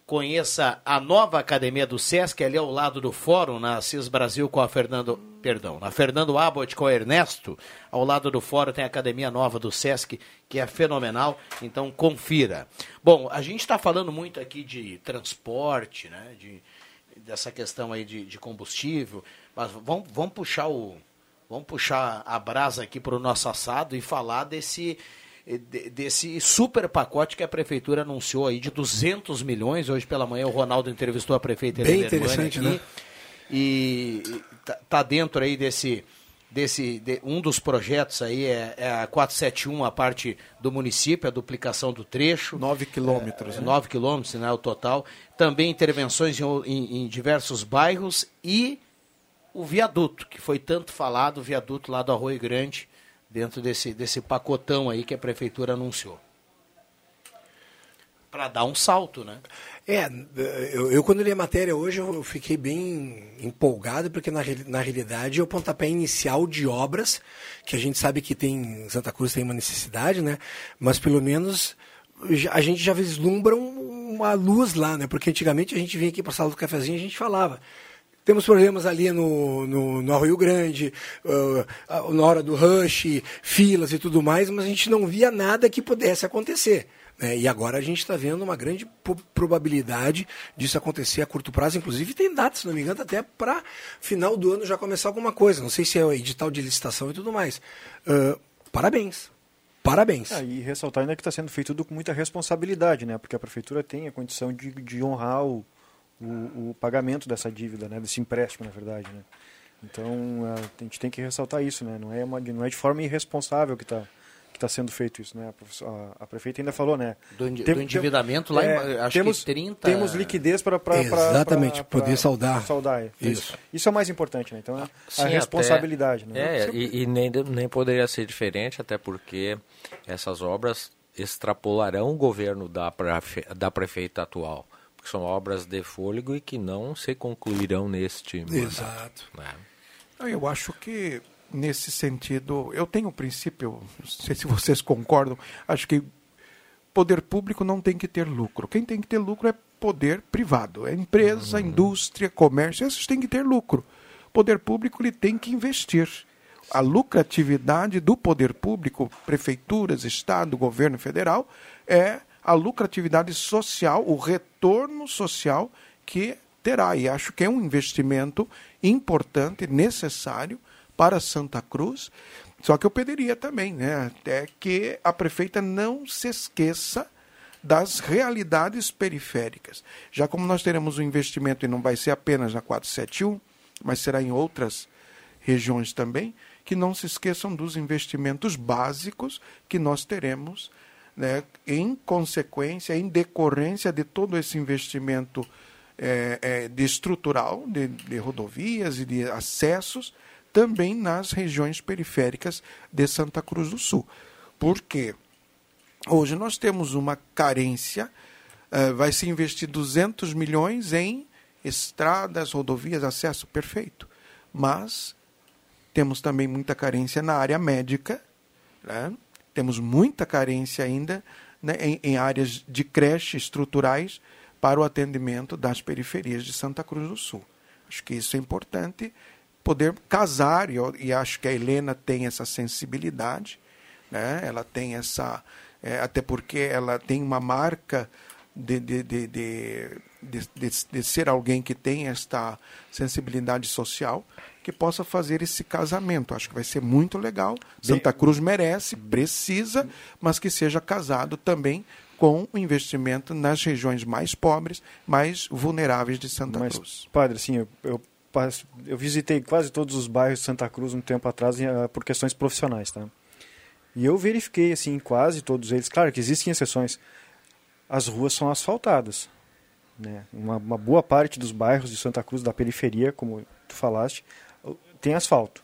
Conheça a nova academia do Sesc, ali ao lado do fórum, na Assis Brasil com a Fernando, perdão, na Fernando Abbott com o Ernesto. Ao lado do fórum tem a academia nova do Sesc, que é fenomenal, então confira. Bom, a gente está falando muito aqui de transporte, né, de, dessa questão aí de, de combustível. Mas vamos, vamos puxar o. Vamos puxar a brasa aqui para o nosso assado e falar desse, desse super pacote que a prefeitura anunciou aí de 200 milhões. Hoje pela manhã o Ronaldo entrevistou a prefeita Bem interessante, aqui, né? E tá, tá dentro aí desse desse de, um dos projetos aí é, é, a 471, a parte do município, a duplicação do trecho. 9 quilômetros. É, 9 quilômetros, né, o total. Também intervenções em, em, em diversos bairros e o viaduto, que foi tanto falado, o viaduto lá do Arroio Grande, dentro desse, desse pacotão aí que a prefeitura anunciou. Para dar um salto, né? É, eu, eu, quando li a matéria hoje eu fiquei bem empolgado, porque na, na realidade é o pontapé inicial de obras, que a gente sabe que tem, Santa Cruz tem uma necessidade, né? Mas pelo menos a gente já vislumbra uma luz lá, né? Porque antigamente a gente vinha aqui para a sala do cafezinho e a gente falava, Temos problemas ali no, no, no Rio Grande, uh, na hora do rush, filas e tudo mais, mas a gente não via nada que pudesse acontecer. Né? E agora a gente está vendo uma grande probabilidade disso acontecer a curto prazo. Inclusive tem data, se não me engano, até para final do ano já começar alguma coisa. Não sei se é edital de licitação e tudo mais. Uh, parabéns. Parabéns. Ah, e ressaltar ainda que está sendo feito tudo com muita responsabilidade, né? Porque a prefeitura tem a condição de, de honrar o, o, o, pagamento dessa dívida, né? Desse empréstimo, na verdade, né? Então a gente tem que ressaltar isso, né? Não é, uma, não é de forma irresponsável que está que está sendo feito isso, né? A, a, prefeita ainda falou, né? Do, Tem, do endividamento lá, é, acho temos, que 30... Temos liquidez para... Exatamente, pra, poder saudar. saudar. Isso. isso é o mais importante, né? Então, é Sim, a responsabilidade, até, né? É, e, e, nem, nem poderia ser diferente, até porque essas obras extrapolarão o governo da, prefe, da prefeita atual. Porque são obras de fôlego e que não se concluirão neste mandato. Exato. Né? Eu acho que nesse sentido, eu tenho um princípio, não sei se vocês concordam, acho que poder público não tem que ter lucro. Quem tem que ter lucro é poder privado, é empresa, uhum. indústria, comércio, esses têm que ter lucro. Poder público ele tem que investir. A lucratividade do poder público, prefeituras, estado, governo federal, é a lucratividade social, o retorno social que terá. E acho que é um investimento importante, necessário, para Santa Cruz. Só que eu pediria também, né, até que a prefeita não se esqueça das realidades periféricas. Já como nós teremos um investimento e não vai ser apenas na 471, mas será em outras regiões também, que não se esqueçam dos investimentos básicos que nós teremos né, em consequência, em decorrência de todo esse investimento é, é, de estrutural, de, de rodovias e de acessos, também nas regiões periféricas de Santa Cruz do Sul. Porque hoje nós temos uma carência, uh, vai se investir 200 milhões em estradas, rodovias, acesso, perfeito. Mas temos também muita carência na área médica, né? temos muita carência ainda né, em, em áreas de creche estruturais para o atendimento das periferias de Santa Cruz do Sul. Acho que isso é importante poder casar, e, eu, e acho que a Helena tem essa sensibilidade, né? ela tem essa. É, até porque ela tem uma marca de, de, de, de, de, de ser alguém que tem esta sensibilidade social, que possa fazer esse casamento. Acho que vai ser muito legal. Santa Cruz merece, precisa, mas que seja casado também com o investimento nas regiões mais pobres, mais vulneráveis de Santa mas, Cruz. Padre, assim, eu, eu eu visitei quase todos os bairros de Santa Cruz um tempo atrás uh, por questões profissionais, tá? E eu verifiquei assim quase todos eles. Claro que existem exceções. As ruas são asfaltadas, né? Uma, uma boa parte dos bairros de Santa Cruz da periferia, como tu falaste, tem asfalto.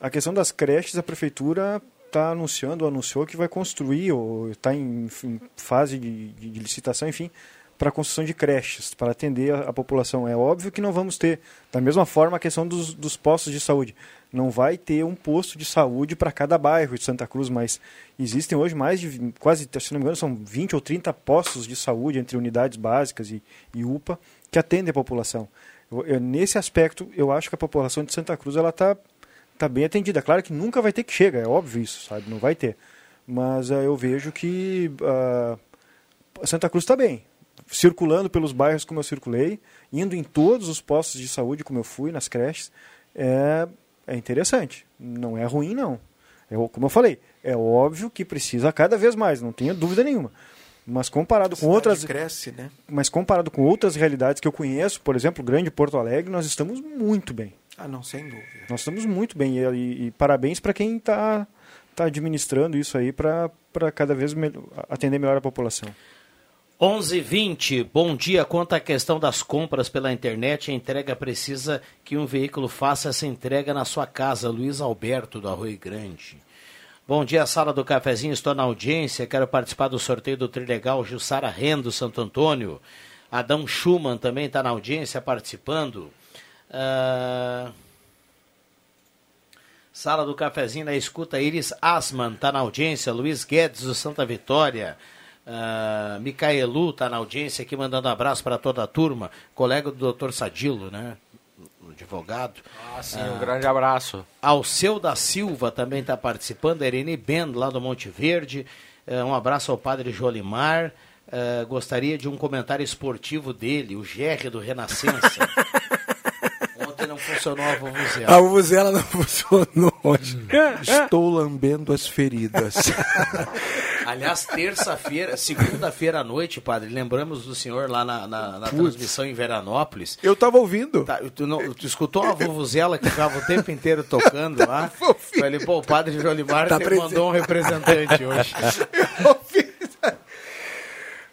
A questão das creches, a prefeitura está anunciando, anunciou que vai construir ou está em, em, fase de, de, de licitação, enfim, para a construção de creches, para atender a, a, população. É óbvio que não vamos ter, da mesma forma, a questão dos, dos postos de saúde. Não vai ter um posto de saúde para cada bairro de Santa Cruz, mas existem hoje mais de, quase, se não me engano, são 20 ou 30 postos de saúde entre unidades básicas e, e UPA que atendem a população. Eu, eu, nesse aspecto, eu acho que a população de Santa Cruz ela está tá bem atendida. Claro que nunca vai ter que chegar, é óbvio isso, sabe? Não vai ter. Mas uh, eu vejo que uh, Santa Cruz está bem circulando pelos bairros como eu circulei, indo em todos os postos de saúde como eu fui, nas creches, é, é interessante. Não é ruim, não. É, como eu falei, é óbvio que precisa cada vez mais, não tenha dúvida nenhuma. Mas comparado com outras cresce, né? Mas comparado com outras realidades que eu conheço, por exemplo, o Grande Porto Alegre, nós estamos muito bem. Ah, não, sem dúvida. Nós estamos muito bem e, e, e parabéns para quem está tá administrando isso aí para cada vez me atender melhor a população. 11:20. Bom dia. Quanto à questão das compras pela internet, a entrega precisa que um veículo faça essa entrega na sua casa. Luiz Alberto do Arroio Grande. Bom dia, sala do cafezinho. Estou na audiência. Quero participar do sorteio do Trilegal Jussara Rendo Santo Antônio. Adão Schumann também está na audiência participando. Uh... Sala do cafezinho na escuta. Iris Asman está na audiência. Luiz Guedes do Santa Vitória. Uh, Micaelu está na audiência aqui mandando um abraço para toda a turma, colega do Dr. Sadilo, né? advogado. Ah, sim, um grande abraço. Alceu da Silva também está participando, Irene Ben, lá do Monte Verde. Eh, um abraço ao padre Jolimar. Eh, gostaria de um comentário esportivo dele, o GR do Renascença. (laughs) Ontem não funcionou a vuvuzela. A vuvuzela não (laughs) funcionou hoje. (laughs) Estou lambendo as feridas. Aliás, terça-feira, segunda-feira à noite, padre, lembramos do senhor lá na, na, na transmissão em Veranópolis. Eu estava ouvindo. Tá, tu, não, tu escutou uma vuvuzela que ficava o tempo inteiro tocando lá? Falei, pô, o padre Jolimar Tá mandou um representante hoje. (laughs)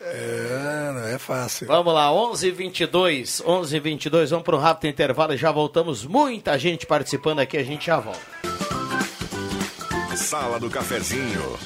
É, não é fácil. Vamos lá, 11 22 11 22 vamos para um rápido intervalo e já voltamos. Muita gente participando aqui, a gente já volta. Sala do Cafezinho.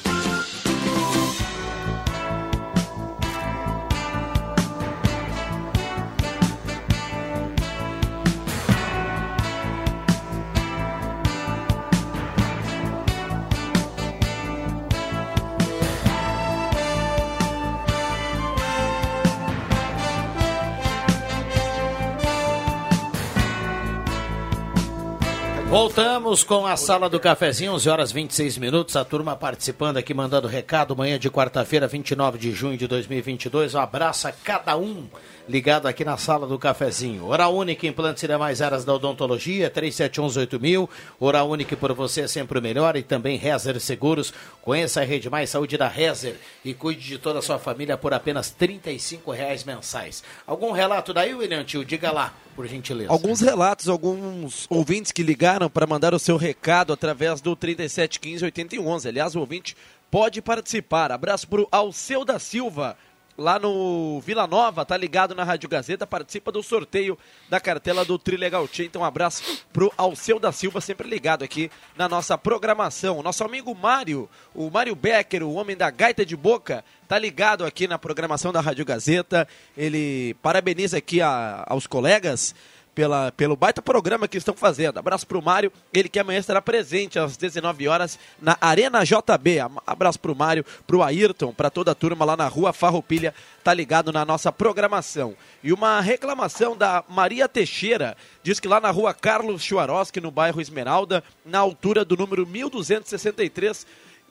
Voltamos com a sala do cafezinho, 11 horas 26 minutos. A turma participando aqui, mandando recado. Manhã de quarta-feira, 29 de junho de 2022. Um abraço a cada um ligado aqui na sala do cafezinho. Oral Única, implantes e demais áreas da odontologia, 37118000. Oral Única por você é sempre o melhor. E também Rezer Seguros. Conheça a Rede Mais Saúde da Rezer e cuide de toda a sua família por apenas 35 reais mensais. Algum relato daí, William Tio? Diga lá, por gentileza. Alguns relatos, alguns ouvintes que ligaram para mandar o seu recado através do 3715 8111. Aliás, o ouvinte pode participar. Abraço pro Alceu da Silva, lá no Vila Nova, tá ligado na Rádio Gazeta, participa do sorteio da cartela do Trilegal Tia. Então, um abraço pro Alceu da Silva, sempre ligado aqui na nossa programação. Nosso amigo Mário, o Mário Becker, o homem da gaita de boca, tá ligado aqui na programação da Rádio Gazeta. Ele parabeniza aqui a- aos colegas pela, pelo baita programa que estão fazendo. Abraço pro Mário, ele que amanhã estará presente às 19 horas na Arena JB. Abraço pro Mário, pro Ayrton, para toda a turma lá na Rua Farroupilha, tá ligado na nossa programação. E uma reclamação da Maria Teixeira, diz que lá na Rua Carlos Chuaroski, no bairro Esmeralda, na altura do número 1263,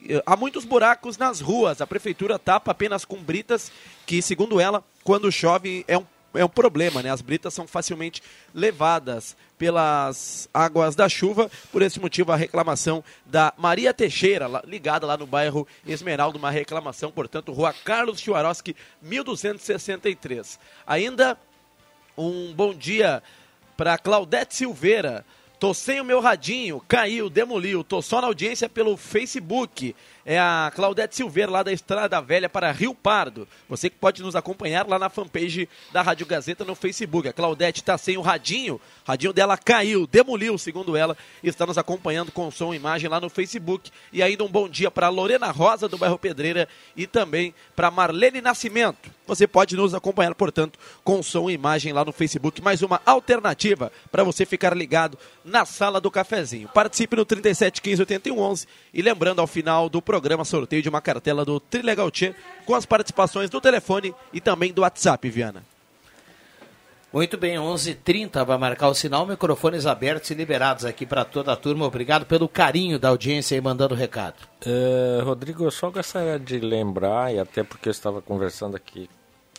eh, Há muitos buracos nas ruas. A prefeitura tapa apenas com britas, que, segundo ela, quando chove é um, é um problema, né? As britas são facilmente levadas pelas águas da chuva. Por esse motivo, a reclamação da Maria Teixeira, ligada lá no bairro Esmeralda, uma reclamação, portanto, Rua Carlos Chuaroski, 1263. Ainda um bom dia para Claudete Silveira. Tô sem o meu radinho, caiu, demoliu. Tô só na audiência pelo Facebook. É a Claudete Silveira, lá da Estrada Velha para Rio Pardo. Você que pode nos acompanhar lá na fanpage da Rádio Gazeta no Facebook. A Claudete tá sem o radinho. O radinho dela caiu, demoliu, segundo ela. Está nos acompanhando com som e imagem lá no Facebook. E ainda um bom dia para Lorena Rosa, do bairro Pedreira. E também para Marlene Nascimento. Você pode nos acompanhar, portanto, com som e imagem lá no Facebook. Mais uma alternativa para você ficar ligado na sala do cafezinho. Participe no 3715 8111 e lembrando ao final do programa sorteio de uma cartela do Trilegal Tchê com as participações do telefone e também do WhatsApp, Viana. Muito bem, 11h30 vai marcar o sinal, microfones abertos e liberados aqui para toda a turma. Obrigado pelo carinho da audiência aí mandando recado. É, Rodrigo, eu só gostaria de lembrar, e até porque eu estava conversando aqui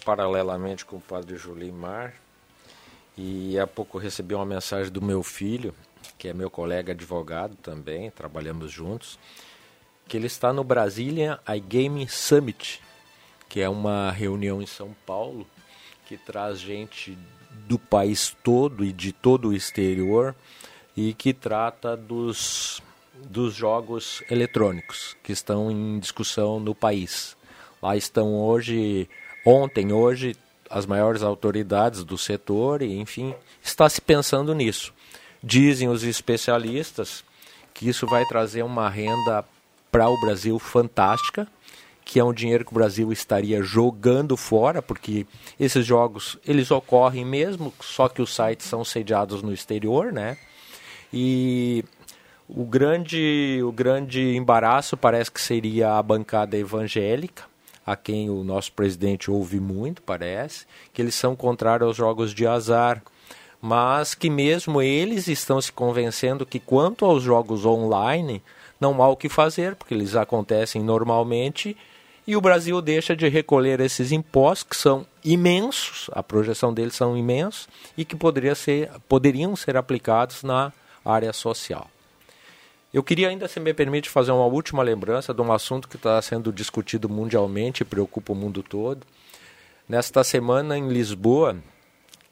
paralelamente com o padre Julimar, e há pouco recebi uma mensagem do meu filho, que é meu colega advogado também, trabalhamos juntos, que ele está no Brasília iGame Summit, que é uma reunião em São Paulo que traz gente do país todo e de todo o exterior e que trata dos, dos jogos eletrônicos que estão em discussão no país. Lá estão hoje, ontem, hoje, as maiores autoridades do setor e, enfim, está se pensando nisso. Dizem os especialistas que isso vai trazer uma renda para o Brasil fantástica, que é um dinheiro que o Brasil estaria jogando fora, porque esses jogos eles ocorrem mesmo, só que os sites são sediados no exterior, né? E o grande, o grande embaraço parece que seria a bancada evangélica, a quem o nosso presidente ouve muito, parece, que eles são contrários aos jogos de azar, mas que mesmo eles estão se convencendo que quanto aos jogos online, não há o que fazer, porque eles acontecem normalmente e o Brasil deixa de recolher esses impostos que são imensos, a projeção deles são imensos e que poderia ser, poderiam ser aplicados na área social. Eu queria ainda, se me permite, fazer uma última lembrança de um assunto que está sendo discutido mundialmente e preocupa o mundo todo. Nesta semana, em Lisboa,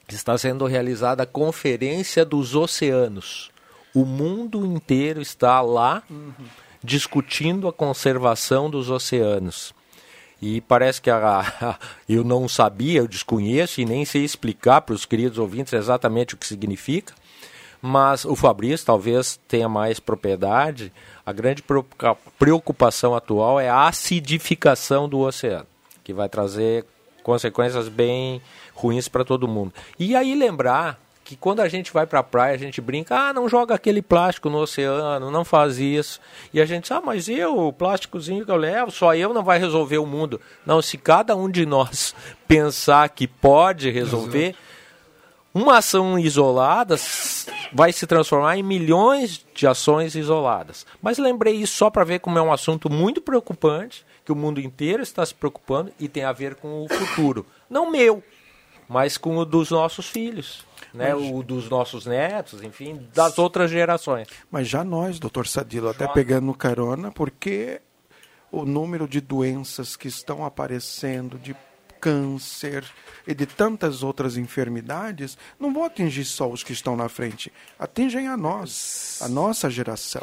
está sendo realizada a Conferência dos Oceanos. O mundo inteiro está lá uhum. discutindo a conservação dos oceanos. E parece que a, a, (laughs) eu não sabia, eu desconheço e nem sei explicar para os queridos ouvintes exatamente o que significa mas o Fabrício talvez tenha mais propriedade. A grande preocupação atual é a acidificação do oceano, que vai trazer consequências bem ruins para todo mundo. E aí lembrar que quando a gente vai para a praia, a gente brinca, ah, não joga aquele plástico no oceano, não faz isso. E a gente diz, ah, mas eu, o plásticozinho que eu levo, só eu não vai resolver o mundo. Não, se cada um de nós (laughs) pensar que pode resolver, uma ação isolada vai se transformar em milhões de ações isoladas. Mas lembrei isso só para ver como é um assunto muito preocupante, que o mundo inteiro está se preocupando e tem a ver com o futuro. Não meu, mas com o dos nossos filhos. Né, mas... o dos nossos netos, enfim, das outras gerações. Mas já nós, doutor Sadilo, até pegando carona, porque o número de doenças que estão aparecendo, de câncer e de tantas outras enfermidades, não vão atingir só os que estão na frente, atingem a nós, a nossa geração.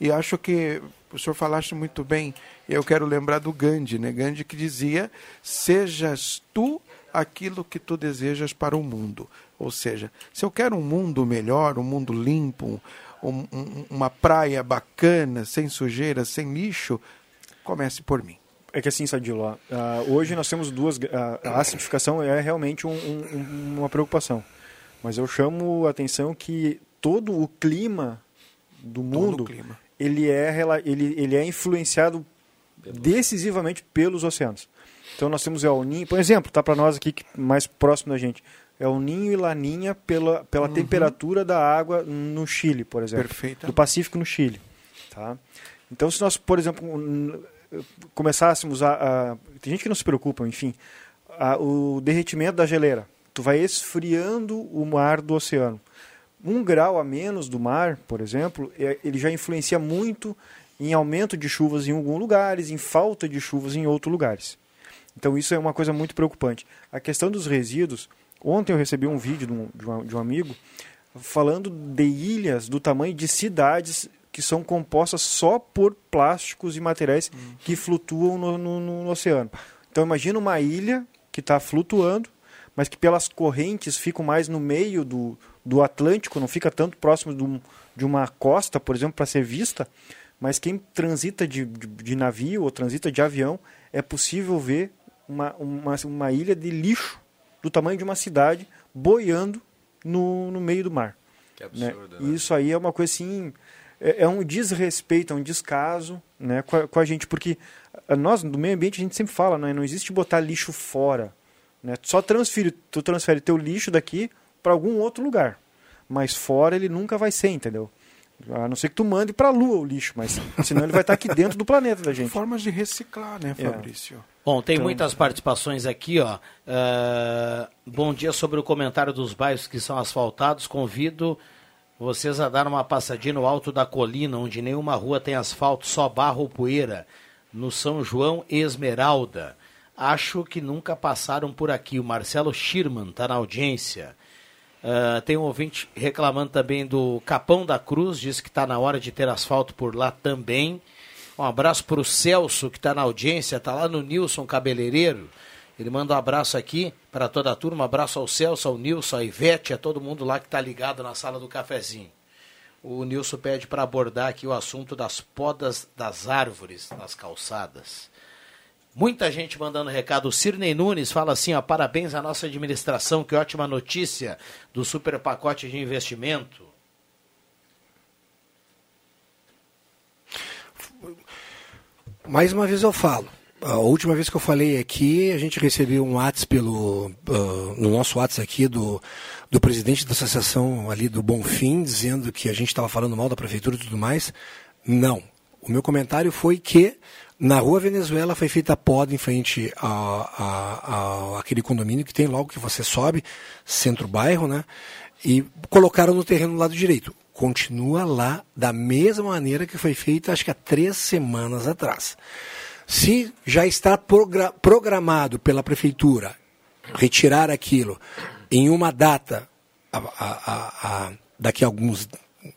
E acho que o senhor falaste muito bem, eu quero lembrar do Gandhi, né? Gandhi que dizia: "Sejas tu aquilo que tu desejas para o mundo". Ou seja, se eu quero um mundo melhor, um mundo limpo, um, um, uma praia bacana, sem sujeira, sem lixo, comece por mim. É que assim, Sadilo, uh, hoje nós temos duas. Uh, a acidificação é realmente um, um, uma preocupação. Mas eu chamo a atenção que todo o clima do mundo clima. Ele, é, ele, ele é influenciado decisivamente pelos oceanos. Então nós temos El Ninho, por exemplo, tá para nós aqui mais próximo da gente. É o Ninho e Laninha pela, pela uhum. temperatura da água no Chile, por exemplo. Perfeito. Do Pacífico no Chile. Tá? Então, se nós, por exemplo, começássemos a, a, Tem gente que não se preocupa, enfim. A, o derretimento da geleira. Tu vai esfriando o mar do oceano. Um grau a menos do mar, por exemplo, é, ele já influencia muito em aumento de chuvas em alguns lugares, em falta de chuvas em outros lugares. Então isso é uma coisa muito preocupante. A questão dos resíduos, ontem eu recebi um vídeo de um, de um, de um amigo falando de ilhas do tamanho de cidades que são compostas só por plásticos e materiais uhum. que flutuam no, no, no, oceano. Então imagina uma ilha que está flutuando, mas que pelas correntes ficam mais no meio do, do Atlântico, não fica tanto próximo de, um, de uma costa, por exemplo, para ser vista, mas quem transita de, de, de, navio ou transita de avião, é possível ver uma, uma, uma ilha de lixo do tamanho de uma cidade boiando no, no meio do mar. Que absurdo, né? né? E isso aí é uma coisa assim é, é um desrespeito, é um descaso né, com, a, com a gente, porque nós, do meio ambiente, a gente sempre fala, né, não existe botar lixo fora. Né? Só transfere, tu transfere teu lixo daqui para algum outro lugar. Mas fora ele nunca vai ser, entendeu? A não ser que tu mande para a Lua o lixo, mas senão ele vai estar aqui dentro do planeta da gente. Formas de reciclar, né, é. Fabrício? É. Bom, tem então... muitas participações aqui, ó. Uh, bom dia sobre o comentário dos bairros que são asfaltados. Convido vocês a dar uma passadinha no alto da colina, onde nenhuma rua tem asfalto, só barro ou poeira, no São João Esmeralda. Acho que nunca passaram por aqui. O Marcelo Schirman está na audiência. Uh, tem um ouvinte reclamando também do Capão da Cruz, diz que está na hora de ter asfalto por lá também. Um abraço para o Celso, que está na audiência, está lá no Nilson Cabeleireiro. Ele manda um abraço aqui para toda a turma, um abraço ao Celso, ao Nilson, à Ivete, a todo mundo lá que está ligado na sala do cafezinho. O Nilson pede para abordar aqui o assunto das podas das árvores nas calçadas. Muita gente mandando recado. O Nunes fala assim: ó, parabéns à nossa administração, que ótima notícia do super pacote de investimento. Mais uma vez eu falo, A última vez que eu falei aqui, a gente recebeu um WhatsApp pelo, uh, no nosso WhatsApp aqui do, do presidente da associação ali do Bonfim, dizendo que a gente estava falando mal da prefeitura e tudo mais. Não. O meu comentário foi que na rua Venezuela foi feita a poda em frente a, a, a, aquele condomínio que tem logo que você sobe, centro-bairro, né? E colocaram no terreno do lado direito. Continua lá da mesma maneira que foi feita, acho que há três semanas atrás. Se já está progra programado pela prefeitura retirar aquilo em uma data, a, a, a, daqui a alguns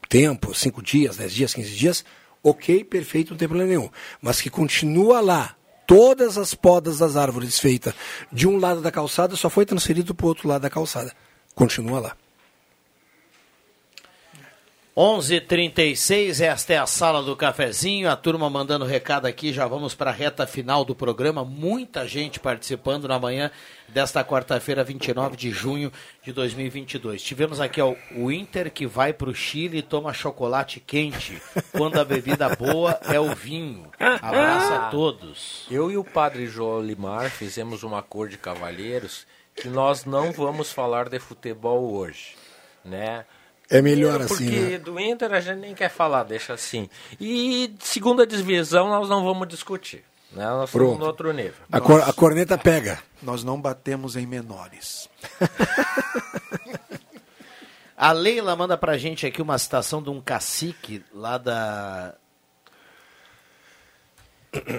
tempos, cinco dias, dez dias, quinze dias, ok, perfeito, não tem problema nenhum. Mas que continua lá, todas as podas das árvores feitas de um lado da calçada, só foi transferido para o outro lado da calçada. Continua lá. 11:36 esta é a sala do cafezinho. A turma mandando recado aqui. Já vamos para a reta final do programa. Muita gente participando na manhã desta quarta-feira, 29 de junho de 2022. Tivemos aqui ó, o Inter que vai para o Chile e toma chocolate quente. Quando a bebida boa é o vinho. Abraço a todos. Eu e o padre João Limar fizemos um acordo de cavalheiros que nós não vamos falar de futebol hoje, né? É melhor assim. Porque né? do Inter a gente nem quer falar, deixa assim. E segunda divisão nós não vamos discutir. Né? Nós Pronto. estamos no outro nível. A, cor, a corneta pega. Nós não batemos em menores. (laughs) A Leila manda pra gente aqui uma citação de um cacique lá da.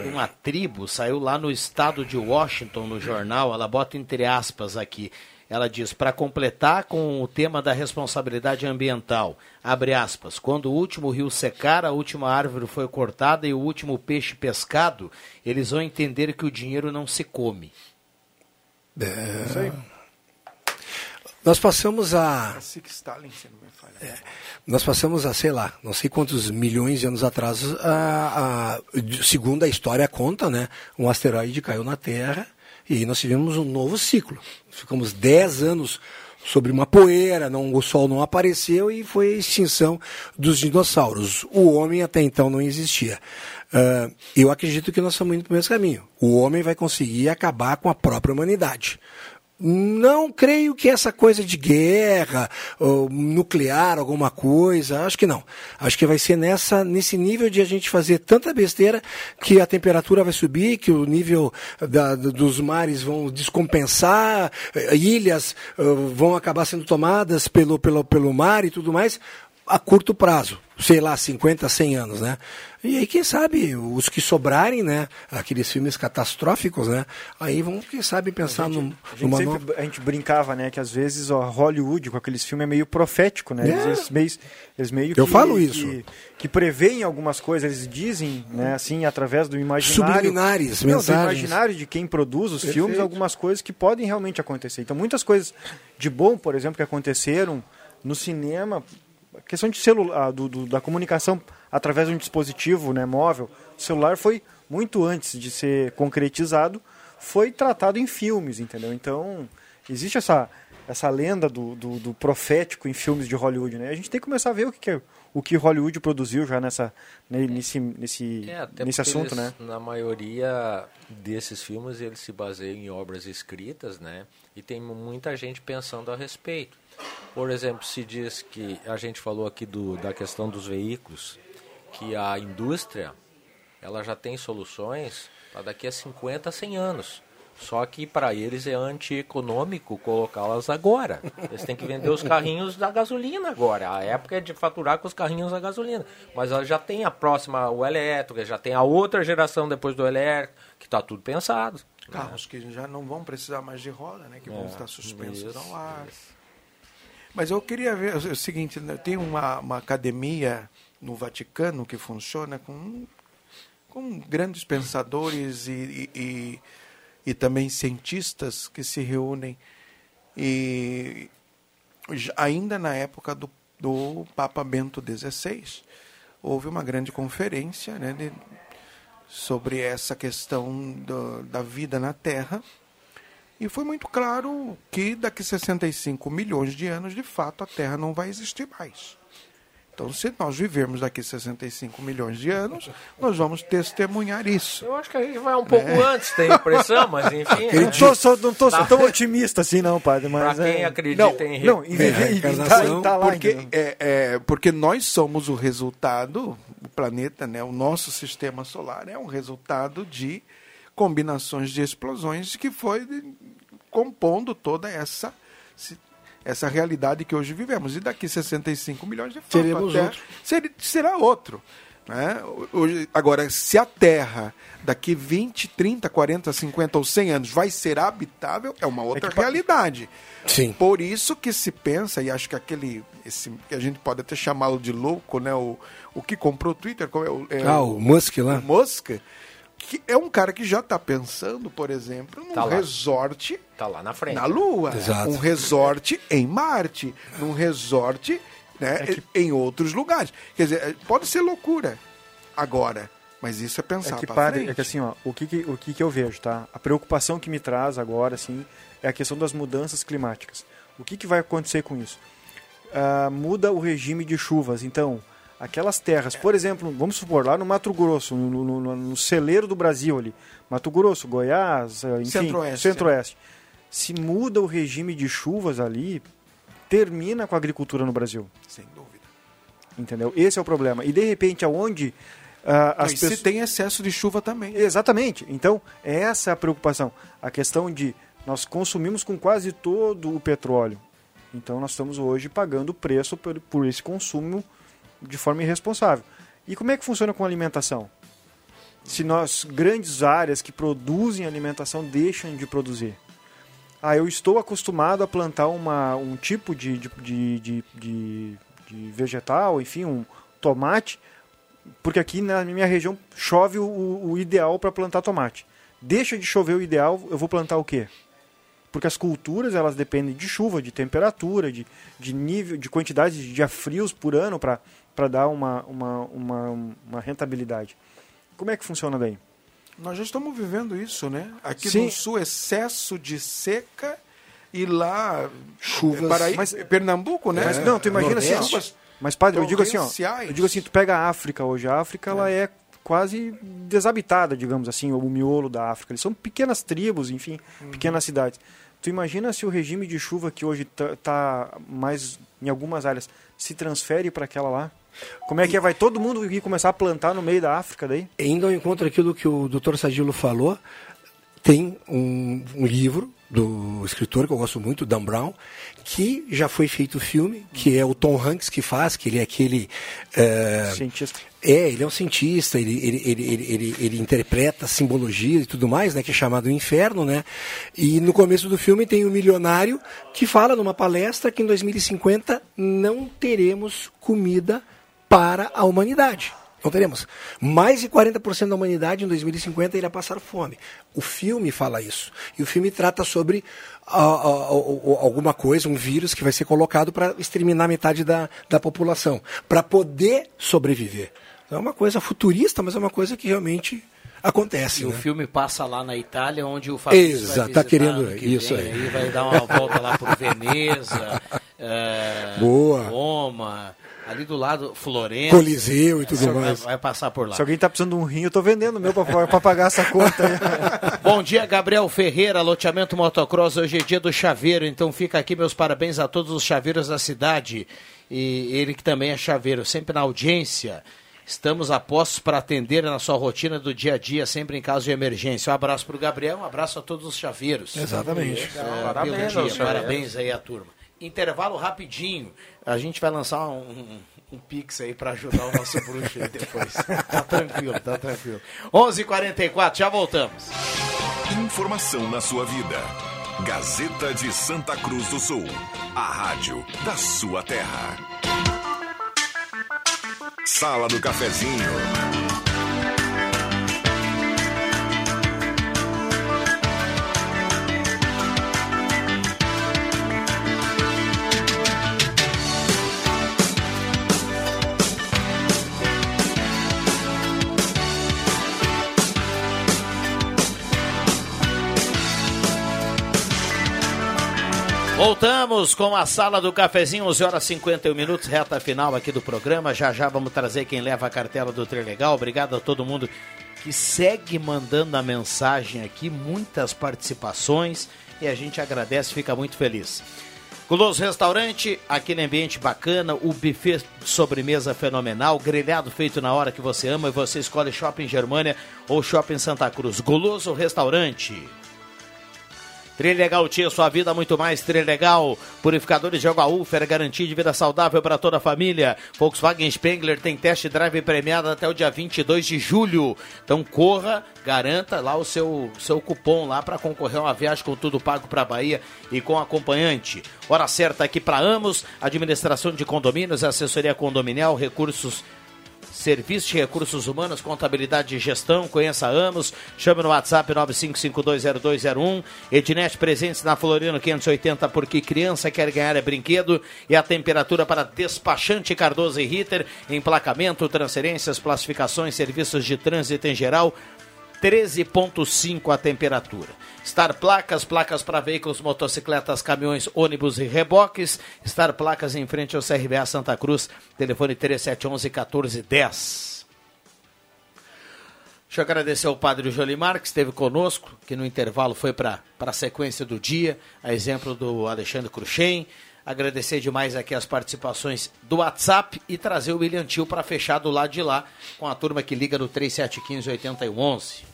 uma tribo, saiu lá no estado de Washington, no jornal, ela bota entre aspas aqui. Ela diz, para completar com o tema da responsabilidade ambiental, abre aspas, quando o último rio secar, a última árvore foi cortada e o último peixe pescado, eles vão entender que o dinheiro não se come. É... Isso aí. Nós passamos a. Cacique Stalin, se não me falha. É, nós passamos a, sei lá, não sei quantos milhões de anos atrás, a, a, segundo a história conta, né? Um asteroide caiu na Terra e nós tivemos um novo ciclo. Ficamos 10 anos sobre uma poeira, não, o sol não apareceu e foi a extinção dos dinossauros. O homem até então não existia. Uh, eu acredito que nós estamos indo para o mesmo caminho. O homem vai conseguir acabar com a própria humanidade. Não creio que essa coisa de guerra, nuclear, alguma coisa, acho que não. Acho que vai ser nessa, nesse nível de a gente fazer tanta besteira que a temperatura vai subir, que o nível da, dos mares vão descompensar, eh, ilhas uh, vão acabar sendo tomadas pelo, pelo, pelo mar e tudo mais a curto prazo, sei lá, 50, 100 anos, né? E aí, quem sabe, os que sobrarem, né? Aqueles filmes catastróficos, né? Aí vão, quem sabe, pensar a gente, num, a gente, sempre, nova... a gente brincava, né? Que às vezes ó, Hollywood, com aqueles filmes, é meio profético, né? É. Eles, meio, eles meio Eu que, falo isso. Que, que preveem algumas coisas, eles dizem, né? Assim, através do imaginário. Subliminares, não, mensagens. Do imaginário de quem produz os Perfeito. filmes, algumas coisas que podem realmente acontecer. Então, muitas coisas de bom, por exemplo, que aconteceram no cinema, a questão de celular, do, do, da comunicação através de um dispositivo né, móvel, o celular foi muito antes de ser concretizado, foi tratado em filmes, entendeu? Então, existe essa, essa lenda do, do, do profético em filmes de Hollywood, né? A gente tem que começar a ver o que, que é, o que Hollywood produziu já nessa, nesse, nesse, é, nesse assunto, eles, né? Na maioria desses filmes, eles se baseiam em obras escritas, né? E tem muita gente pensando a respeito. Por exemplo, se diz que a gente falou aqui do, da questão dos veículos, que a indústria ela já tem soluções para daqui a 50, 100 anos. Só que para eles é antieconômico colocá-las agora. Eles têm que vender os carrinhos da gasolina agora. A época é de faturar com os carrinhos da gasolina. Mas ela já tem a próxima, o elétrico, já tem a outra geração depois do elétrico, que está tudo pensado. Carros né? que já não vão precisar mais de roda, né? Que vão É, estar suspensos isso, ao ar. Mas eu queria ver o seguinte, né, tem uma, uma academia no Vaticano que funciona com, com grandes pensadores e, e, e, e também cientistas que se reúnem. E ainda na época do, do Papa Bento XVI, houve uma grande conferência né, de- sobre essa questão do- da vida na Terra. E foi muito claro que daqui a 65 milhões de anos, de fato, a Terra não vai existir mais. Então, se nós vivermos daqui 65 milhões de anos, nós vamos testemunhar isso. Eu acho que a gente vai um pouco é. antes, tem impressão, mas enfim. (laughs) Eu não tô, só, não tô tá. tão otimista assim, não, padre. Mas pra quem é... acredita não, em Não, em é, tá, tá lá, porque, é, é, porque nós somos o resultado, o planeta, né, o nosso sistema solar é um resultado de combinações de explosões que foi compondo toda essa essa realidade que hoje vivemos. E daqui 65 milhões de fato, Teremos outro. Ser, será outro. Né? Hoje, agora, se a Terra daqui 20, 30, 40, 50 ou 100 anos vai ser habitável, é uma outra é que... realidade. Sim. Por isso que se pensa, e acho que aquele, esse, que a gente pode até chamá-lo de louco, né? o, o que comprou o Twitter, qual é o, é ah, o Musk lá. O Musk, que é um cara que já está pensando, por exemplo, num tá resort tá lá na frente. Na Lua. Exato. Um resort em Marte. Num resort né, é que... em outros lugares. Quer dizer, pode ser loucura agora. Mas isso é pensar é que, frente. É que assim, ó, o que, que, o que, que eu vejo, tá? A preocupação que me traz agora, assim, é a questão das mudanças climáticas. O que, que vai acontecer com isso? Uh, muda o regime de chuvas. Então, aquelas terras, por exemplo, vamos supor, lá no Mato Grosso, no, no, no celeiro do Brasil ali, Mato Grosso, Goiás, eh, enfim, Centro-Oeste. Centro-Oeste. Se muda o regime de chuvas ali, termina com a agricultura no Brasil. Sem dúvida. Entendeu? Esse é o problema. E de repente, aonde uh, as pessoas... se tem excesso de chuva também. Exatamente. Então, essa é a preocupação. A questão de nós consumimos com quase todo o petróleo. Então, nós estamos hoje pagando o preço por, por esse consumo de forma irresponsável. E como é que funciona com alimentação? Se nós, grandes áreas que produzem alimentação, deixam de produzir. Ah, eu estou acostumado a plantar uma, um tipo de, de, de, de, de, de vegetal, enfim, um tomate, porque aqui na minha região chove o, o ideal para plantar tomate. Deixa de chover o ideal, eu vou plantar o quê? Porque as culturas elas dependem de chuva, de temperatura, de, de nível, de quantidade de dias frios por ano para para dar uma, uma, uma, uma, rentabilidade. Como é que funciona daí? Nós já estamos vivendo isso, né? Aqui Sim. no sul, excesso de seca e lá chuvas. Paraí, mas, Pernambuco, né? Mas, não, tu imagina assim, Nordeste. assim. Mas padre, eu digo assim, ó, eu digo assim, tu pega a África hoje, a África é. ela é quase desabitada, digamos assim, o miolo da África. Eles são pequenas tribos, enfim, uhum. pequenas cidades. Tu imagina se o regime de chuva que hoje está tá mais em algumas áreas se transfere para aquela lá? Como é que é? Vai todo mundo começar a plantar no meio da África daí? Indo ao encontro aquilo que o Dr. Sadilo falou, tem um, um, livro do escritor que eu gosto muito, Dan Brown, que já foi feito filme, que é o Tom Hanks que faz, que ele é aquele... É, cientista. É, ele é um cientista, ele, ele, ele, ele, ele, interpreta simbologia e tudo mais, né, que é chamado Inferno, né? E no começo do filme tem o um milionário que fala numa palestra que em 2050 não teremos comida para a humanidade. Não teremos. Mais de 40% da humanidade em 2050 irá passar fome. O filme fala isso. E o filme trata sobre uh, uh, uh, alguma coisa, um vírus que vai ser colocado para exterminar metade da, da população, para poder sobreviver. É uma coisa futurista, mas é uma coisa que realmente acontece. E né? o filme passa lá na Itália, onde o Fabrício Exato, tá querendo isso vem, aí. aí. Vai dar uma volta lá por Veneza, é, (laughs) Boa. Roma ali do lado, Florença. Coliseu e tudo mais. Vai, passar por lá. Se alguém está precisando de um rim, eu estou vendendo o meu para pagar essa conta. (laughs) Bom dia, Gabriel Ferreira, loteamento motocross. Hoje é dia do chaveiro, então fica aqui meus parabéns a todos os chaveiros da cidade. E ele que também é chaveiro, sempre na audiência. Estamos a postos para atender na sua rotina do dia a dia, sempre em caso de emergência. Um abraço para o Gabriel, um abraço a todos os chaveiros. Exatamente. É, parabéns, dia. parabéns aí à turma. Intervalo rapidinho. A gente vai lançar um, um, um pix aí para ajudar o nosso bruxo aí depois. (laughs) tá tranquilo, tá tranquilo. 11:44 h 44 já voltamos. Informação na sua vida. Gazeta de Santa Cruz do Sul. A rádio da sua terra. Sala do Cafezinho. Voltamos com a sala do cafezinho, 11 horas 51 minutos, reta final aqui do programa. Já já vamos trazer quem leva a cartela do Trilegal. Obrigado a todo mundo que segue mandando a mensagem aqui, muitas participações e a gente agradece, fica muito feliz. Guloso Restaurante, aquele ambiente bacana, o buffet sobremesa fenomenal, grelhado feito na hora que você ama e você escolhe Shopping Germânia ou Shopping Santa Cruz. Guloso Restaurante. Trilegal Tia, sua vida muito mais Trilegal. Purificadores de água Ufer, garantia de vida saudável para toda a família. Volkswagen Spengler tem test drive premiado até o dia 22 de julho. Então corra, garanta lá o seu, seu cupom lá para concorrer a uma viagem com tudo pago para Bahia e com acompanhante. Hora certa aqui para Amos, administração de condomínios, assessoria condominial, recursos Serviço de Recursos Humanos, Contabilidade e Gestão, conheça Amos, chame no WhatsApp 95520201, Ednet presentes na Floriano 580, porque criança quer ganhar é brinquedo, e a temperatura para despachante Cardoso e Ritter, emplacamento, transferências, classificações, serviços de trânsito em geral, 13,5 a temperatura. Star Placas, placas para veículos, motocicletas, caminhões, ônibus e reboques. Star Placas em frente ao CRBA Santa Cruz, telefone 3711 1410. Deixa eu agradecer ao padre Jolimar, que esteve conosco, que no intervalo foi para a sequência do dia, a exemplo do Alexandre Cruxem. Agradecer demais aqui as participações do WhatsApp e trazer o William Tio para fechar do lado de lá com a turma que liga no 3715 8111.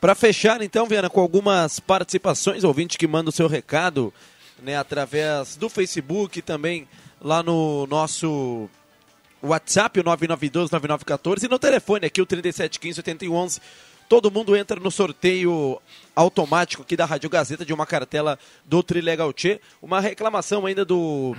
Para fechar, então, Viana, com algumas participações, ouvinte que manda o seu recado né, através do Facebook também lá no nosso WhatsApp, o 9912-9914, e no telefone aqui, o 3715-8111. Todo mundo entra no sorteio automático aqui da Rádio Gazeta de uma cartela do Trilegal Tchê. Uma reclamação ainda do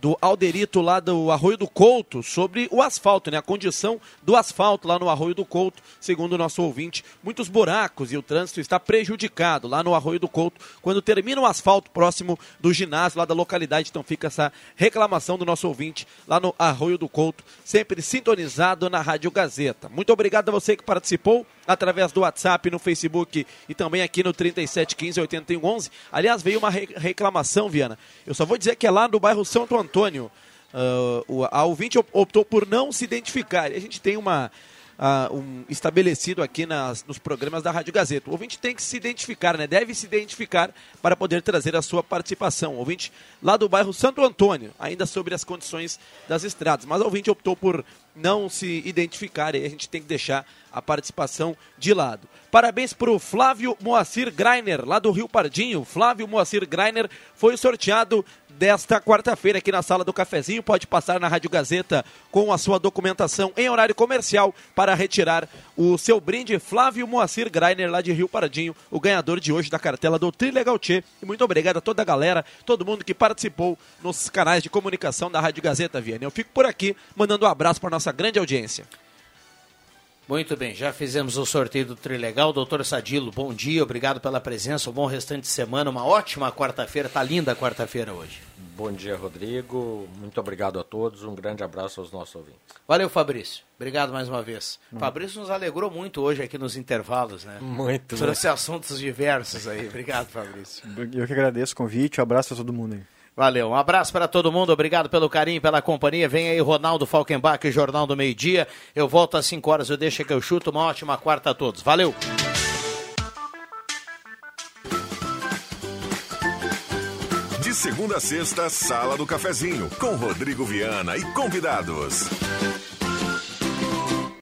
do Alderito lá do Arroio do Couto sobre o asfalto, né? A condição do asfalto lá no Arroio do Couto, segundo o nosso ouvinte, muitos buracos e o trânsito está prejudicado lá no Arroio do Couto quando termina o asfalto próximo do ginásio lá da localidade. Então fica essa reclamação do nosso ouvinte lá no Arroio do Couto, sempre sintonizado na Rádio Gazeta. Muito obrigado a você que participou através do WhatsApp, no Facebook e também aqui no 3715 8111. Aliás, veio uma reclamação, Viana. Eu só vou dizer que é lá no bairro Santo Antônio. Uh, a ouvinte optou por não se identificar. A gente tem uma, uh, um, estabelecido aqui nas, nos programas da Rádio Gazeta. O ouvinte tem que se identificar, né? deve se identificar para poder trazer a sua participação. O ouvinte lá do bairro Santo Antônio, ainda sobre as condições das estradas. Mas o ouvinte optou por não se identificar e a gente tem que deixar a participação de lado. Parabéns para o Flávio Moacir Greiner, lá do Rio Pardinho. Flávio Moacir Greiner foi sorteado desta quarta-feira aqui na sala do cafezinho. Pode passar na Rádio Gazeta com a sua documentação em horário comercial para retirar o seu brinde. Flávio Moacir Greiner, lá de Rio Pardinho, o ganhador de hoje da cartela do Trilegal Tchê. E muito obrigado a toda a galera, todo mundo que participou nos canais de comunicação da Rádio Gazeta Viana. Eu fico por aqui mandando um abraço para nossa grande audiência. Muito bem, já fizemos o sorteio do Trilegal. Doutor Sadilo, bom dia, obrigado pela presença, um bom restante de semana, uma ótima quarta-feira, tá linda a quarta-feira hoje. Bom dia, Rodrigo, muito obrigado a todos, um grande abraço aos nossos ouvintes. Valeu, Fabrício, obrigado mais uma vez. Hum. Fabrício nos alegrou muito hoje aqui nos intervalos, né? Muito. Trouxe assuntos diversos aí, obrigado, Fabrício. Eu que agradeço o convite, um abraço a todo mundo aí. Valeu, um abraço para todo mundo, obrigado pelo carinho, pela companhia. Vem aí Ronaldo Falkenbach, Jornal do Meio Dia. Eu volto às 5 horas, eu deixo que eu chuto. Uma ótima quarta a todos. Valeu! De segunda a sexta, Sala do Cafezinho, com Rodrigo Viana e convidados.